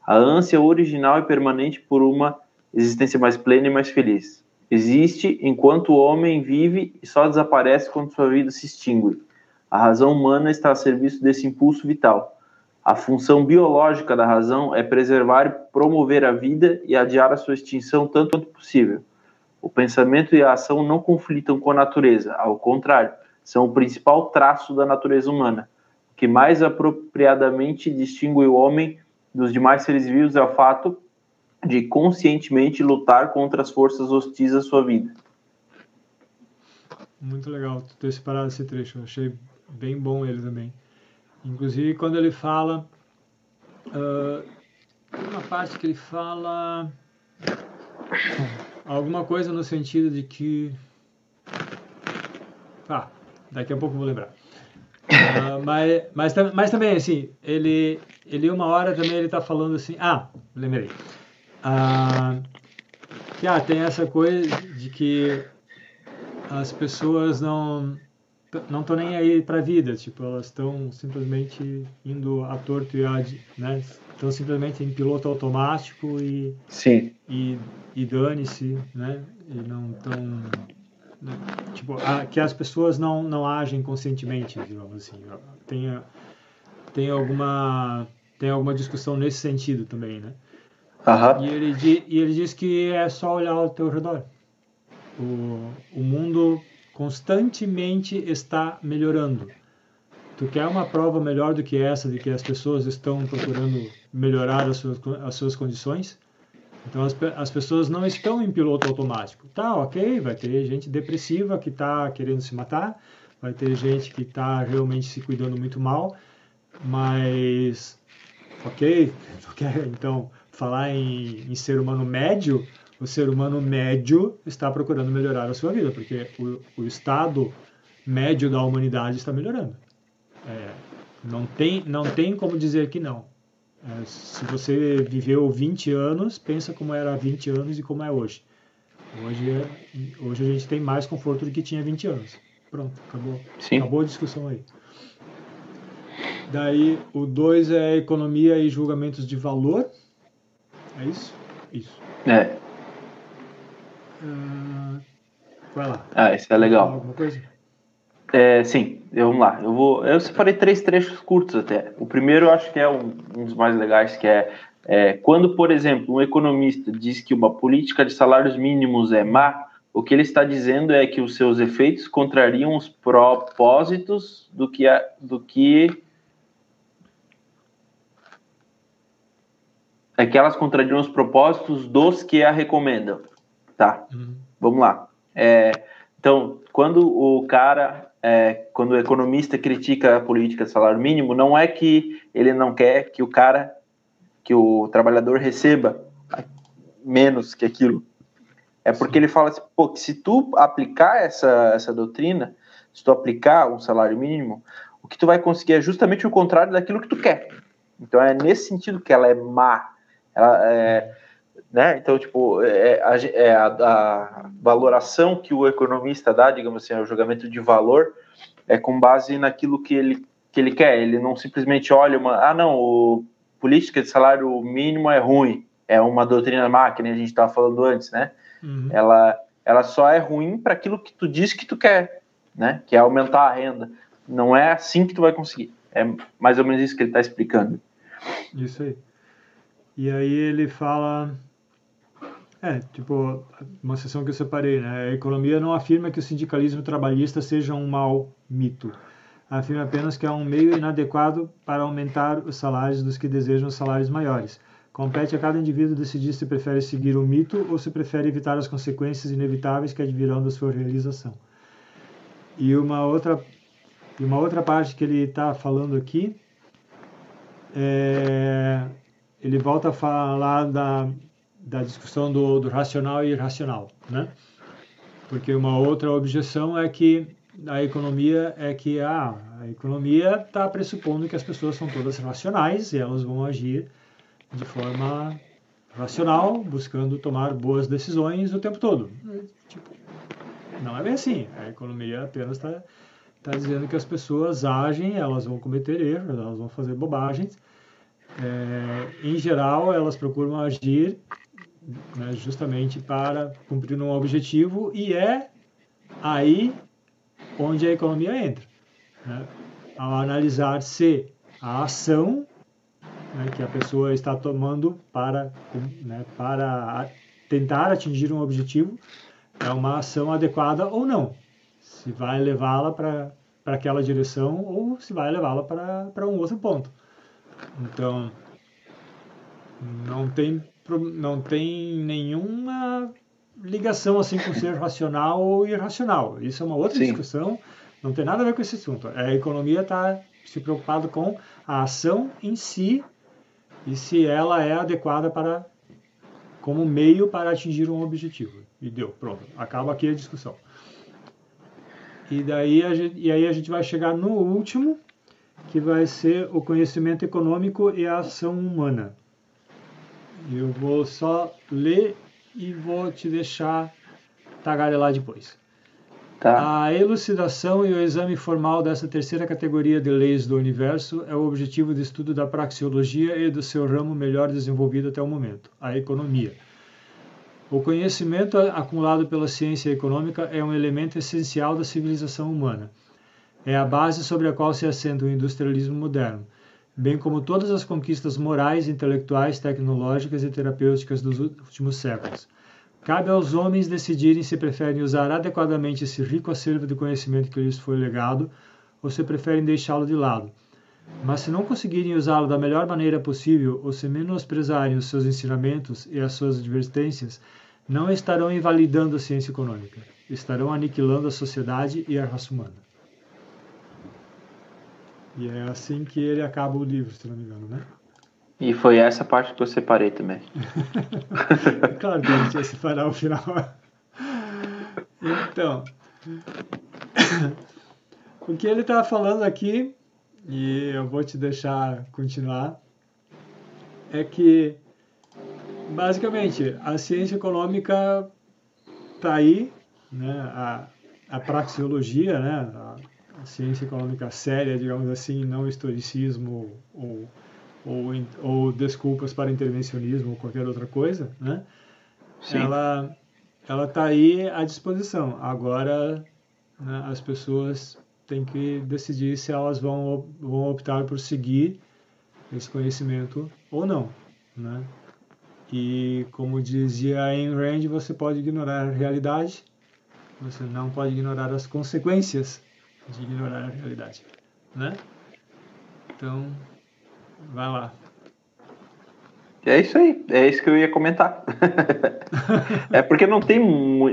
a ânsia original e permanente por uma existência mais plena e mais feliz. Existe enquanto o homem vive e só desaparece quando sua vida se extingue. A razão humana está a serviço desse impulso vital. A função biológica da razão é preservar e promover a vida e adiar a sua extinção tanto quanto possível. O pensamento e a ação não conflitam com a natureza, ao contrário, são o principal traço da natureza humana. Que mais apropriadamente distingue o homem dos demais seres vivos é o fato de conscientemente lutar contra as forças hostis à sua vida. Muito legal ter separado esse trecho, eu achei bem bom ele também. Inclusive quando ele fala, uh, uma parte que ele fala alguma coisa no sentido de que, ah, daqui a pouco eu vou lembrar. Uh, mas, mas, mas também assim, ele, ele uma hora também ele está falando assim, ah, lembrei ah, que ah, tem essa coisa de que as pessoas não não estão nem aí para a vida, tipo, elas estão simplesmente indo a torto e ad, né? Estão simplesmente em piloto automático e Sim. e, e dane-se, né? E não estão né? tipo, a, que as pessoas não não agem conscientemente, digamos assim. Tem tem alguma tem alguma discussão nesse sentido também, né? Uhum. E, ele, e ele diz que é só olhar ao teu redor. O, o mundo constantemente está melhorando. Tu quer uma prova melhor do que essa, de que as pessoas estão procurando melhorar as suas, as suas condições? Então as, as pessoas não estão em piloto automático. Tá, ok, vai ter gente depressiva que está querendo se matar, vai ter gente que está realmente se cuidando muito mal, mas ok, então falar em, em ser humano médio, o ser humano médio está procurando melhorar a sua vida, porque o, o estado médio da humanidade está melhorando. É, não, tem, não tem como dizer que não. É, se você viveu 20 anos, pensa como era há 20 anos e como é hoje. Hoje, é, hoje a gente tem mais conforto do que tinha 20 anos. Pronto, acabou. Sim. Acabou a discussão aí. Daí, o 2 é economia e julgamentos de valor. É isso? Isso. É. Uh, vai lá. Ah, isso é legal. Alguma coisa? É, sim, vamos lá. Eu vou. Eu separei três trechos curtos até. O primeiro eu acho que é um, um dos mais legais, que é, é, quando, por exemplo, um economista diz que uma política de salários mínimos é má, o que ele está dizendo é que os seus efeitos contrariam os propósitos do que, a, do que é que elas contrariam os propósitos dos que a recomendam. Tá, uhum. vamos lá. É, então, quando o cara, é, quando o economista critica a política de salário mínimo, não é que ele não quer que o cara, que o trabalhador receba menos que aquilo. É porque ele fala assim, pô, que se tu aplicar essa, essa doutrina, se tu aplicar um salário mínimo, o que tu vai conseguir é justamente o contrário daquilo que tu quer. Então é nesse sentido que ela é má, ela, é, né? Então, tipo, é, a, é a, a, valoração que o economista dá, digamos assim, o julgamento de valor, é com base naquilo que ele, que ele quer. Ele não simplesmente olha uma. Ah, não, o política de salário mínimo é ruim, é uma doutrina máquina, a gente estava falando antes, né? Uhum. Ela, ela só é ruim para aquilo que tu diz que tu quer, né? Que é aumentar a renda. Não é assim que tu vai conseguir. É mais ou menos isso que ele está explicando. Isso aí. E aí ele fala. É, tipo, uma sessão que eu separei, né? A economia não afirma que o sindicalismo trabalhista seja um mau mito. Afirma apenas que é um meio inadequado para aumentar os salários dos que desejam salários maiores. Compete a cada indivíduo decidir se prefere seguir o mito ou se prefere evitar as consequências inevitáveis que advirão da sua realização. E uma outra, uma outra parte que ele está falando aqui é ele volta a falar da, da discussão do, do racional e irracional, né? Porque uma outra objeção é que da economia é que ah, a economia está pressupondo que as pessoas são todas racionais e elas vão agir de forma racional, buscando tomar boas decisões o tempo todo. Tipo, não é bem assim. A economia apenas está tá dizendo que as pessoas agem, elas vão cometer erros, elas vão fazer bobagens. É, em geral, elas procuram agir né, justamente para cumprir um objetivo e é aí onde a economia entra. Né? Ao analisar se a ação né, que a pessoa está tomando para, né, para tentar atingir um objetivo é uma ação adequada ou não. Se vai levá-la para aquela direção ou se vai levá-la para um outro ponto. Então, não tem, não tem nenhuma ligação assim com ser racional ou irracional. Isso é uma outra Sim. discussão, não tem nada a ver com esse assunto. A economia está se preocupado com a ação em si e se ela é adequada para como meio para atingir um objetivo. E deu, pronto. Acaba aqui a discussão. E daí a gente, e aí a gente vai chegar no último, que vai ser o conhecimento econômico e a ação humana. Eu vou só ler e vou te deixar tagarelar depois. Tá. A elucidação e o exame formal dessa terceira categoria de leis do universo é o objetivo de estudo da praxeologia e do seu ramo melhor desenvolvido até o momento, a economia. O conhecimento acumulado pela ciência econômica é um elemento essencial da civilização humana. É a base sobre a qual se assenta o industrialismo moderno, bem como todas as conquistas morais, intelectuais, tecnológicas e terapêuticas dos últimos séculos. Cabe aos homens decidirem se preferem usar adequadamente esse rico acervo de conhecimento que lhes foi legado ou se preferem deixá-lo de lado. Mas se não conseguirem usá-lo da melhor maneira possível ou se menosprezarem os seus ensinamentos e as suas advertências, não estarão invalidando a ciência econômica, estarão aniquilando a sociedade e a raça humana. E é assim que ele acaba o livro, se não me engano, né? E foi essa parte que eu separei também. claro que a gente ia separar o final. então, o que ele está falando aqui, e eu vou te deixar continuar, é que, basicamente, a ciência econômica está aí, né? a, a praxeologia, né? a, ciência econômica séria, digamos assim, não historicismo ou ou, ou desculpas para intervencionismo ou qualquer outra coisa, né? Sim. Ela ela está aí à disposição. Agora né, as pessoas têm que decidir se elas vão, vão optar por seguir esse conhecimento ou não, né? E como dizia Ayn Rand, você pode ignorar a realidade, você não pode ignorar as consequências de ignorar a realidade, né? Então, Vai lá. É isso aí, é isso que eu ia comentar. é porque não tem mu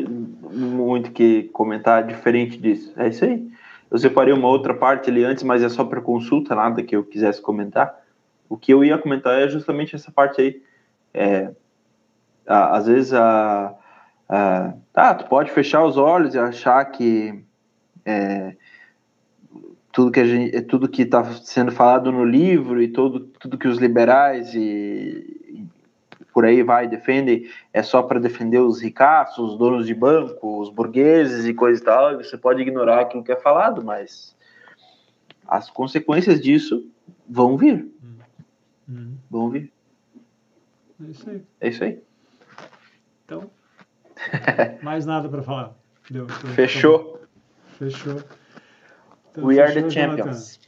muito que comentar diferente disso. É isso aí. Eu separei uma outra parte ali antes, mas é só para consulta, nada que eu quisesse comentar. O que eu ia comentar é justamente essa parte aí. É, a, às vezes a, a, ah, tu pode fechar os olhos e achar que é, tudo que a gente, tudo que está sendo falado no livro e todo, tudo que os liberais e, e por aí vai defendem é só para defender os ricaços, os donos de banco, os burgueses e coisa e tal. Você pode ignorar aquilo que é falado, mas as consequências disso vão vir. Hum. Vão vir. É isso aí. É isso aí. Então, mais nada para falar. Deu, Fechou. Fechou. Então, We are the champions.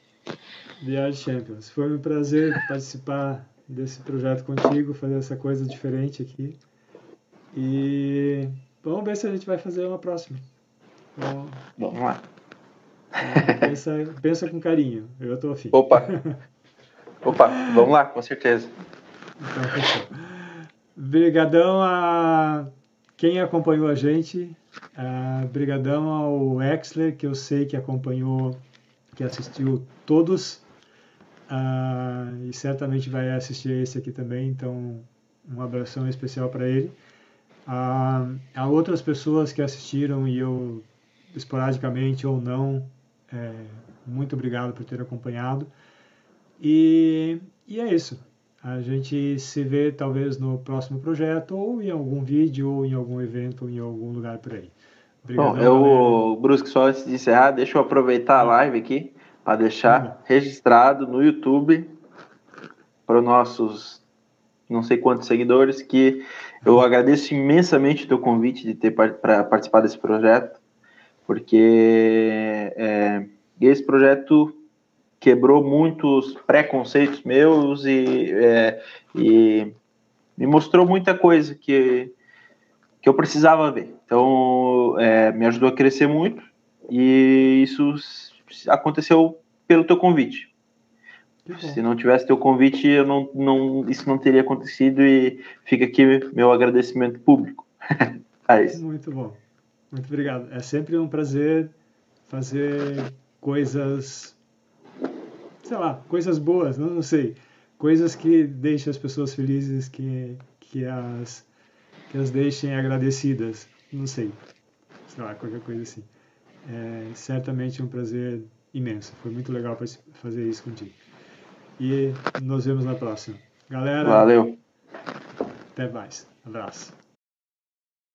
We are the champions. Foi um prazer participar desse projeto contigo, fazer essa coisa diferente aqui. E vamos ver se a gente vai fazer uma próxima. Então, vamos lá. Pensa, pensa com carinho. Eu estou afim. Opa! Opa, vamos lá, com certeza. Então, fechou. Obrigadão a quem acompanhou a gente. Uh, brigadão ao Exler, que eu sei que acompanhou, que assistiu todos uh, e certamente vai assistir esse aqui também, então um abração especial para ele. Uh, outras pessoas que assistiram e eu esporadicamente ou não, é, muito obrigado por ter acompanhado. E, e é isso. A gente se vê talvez no próximo projeto, ou em algum vídeo, ou em algum evento, ou em algum lugar por aí. Obrigadão, Bom, eu, Brusque, só antes de encerrar, deixa eu aproveitar a live aqui para deixar registrado no YouTube para os nossos não sei quantos seguidores que eu agradeço imensamente o teu convite de ter para participar desse projeto, porque é, esse projeto quebrou muitos preconceitos meus e, é, e me mostrou muita coisa que, que eu precisava ver. Então, é, me ajudou a crescer muito e isso aconteceu pelo teu convite. Se não tivesse teu convite, eu não, não, isso não teria acontecido e fica aqui meu agradecimento público. é isso. Muito bom. Muito obrigado. É sempre um prazer fazer coisas sei lá, coisas boas, não, não sei, coisas que deixem as pessoas felizes, que, que, as, que as deixem agradecidas, não sei, sei lá, qualquer coisa assim. É certamente um prazer imenso, foi muito legal fazer isso contigo. E nos vemos na próxima. Galera, valeu. Até mais. Abraço.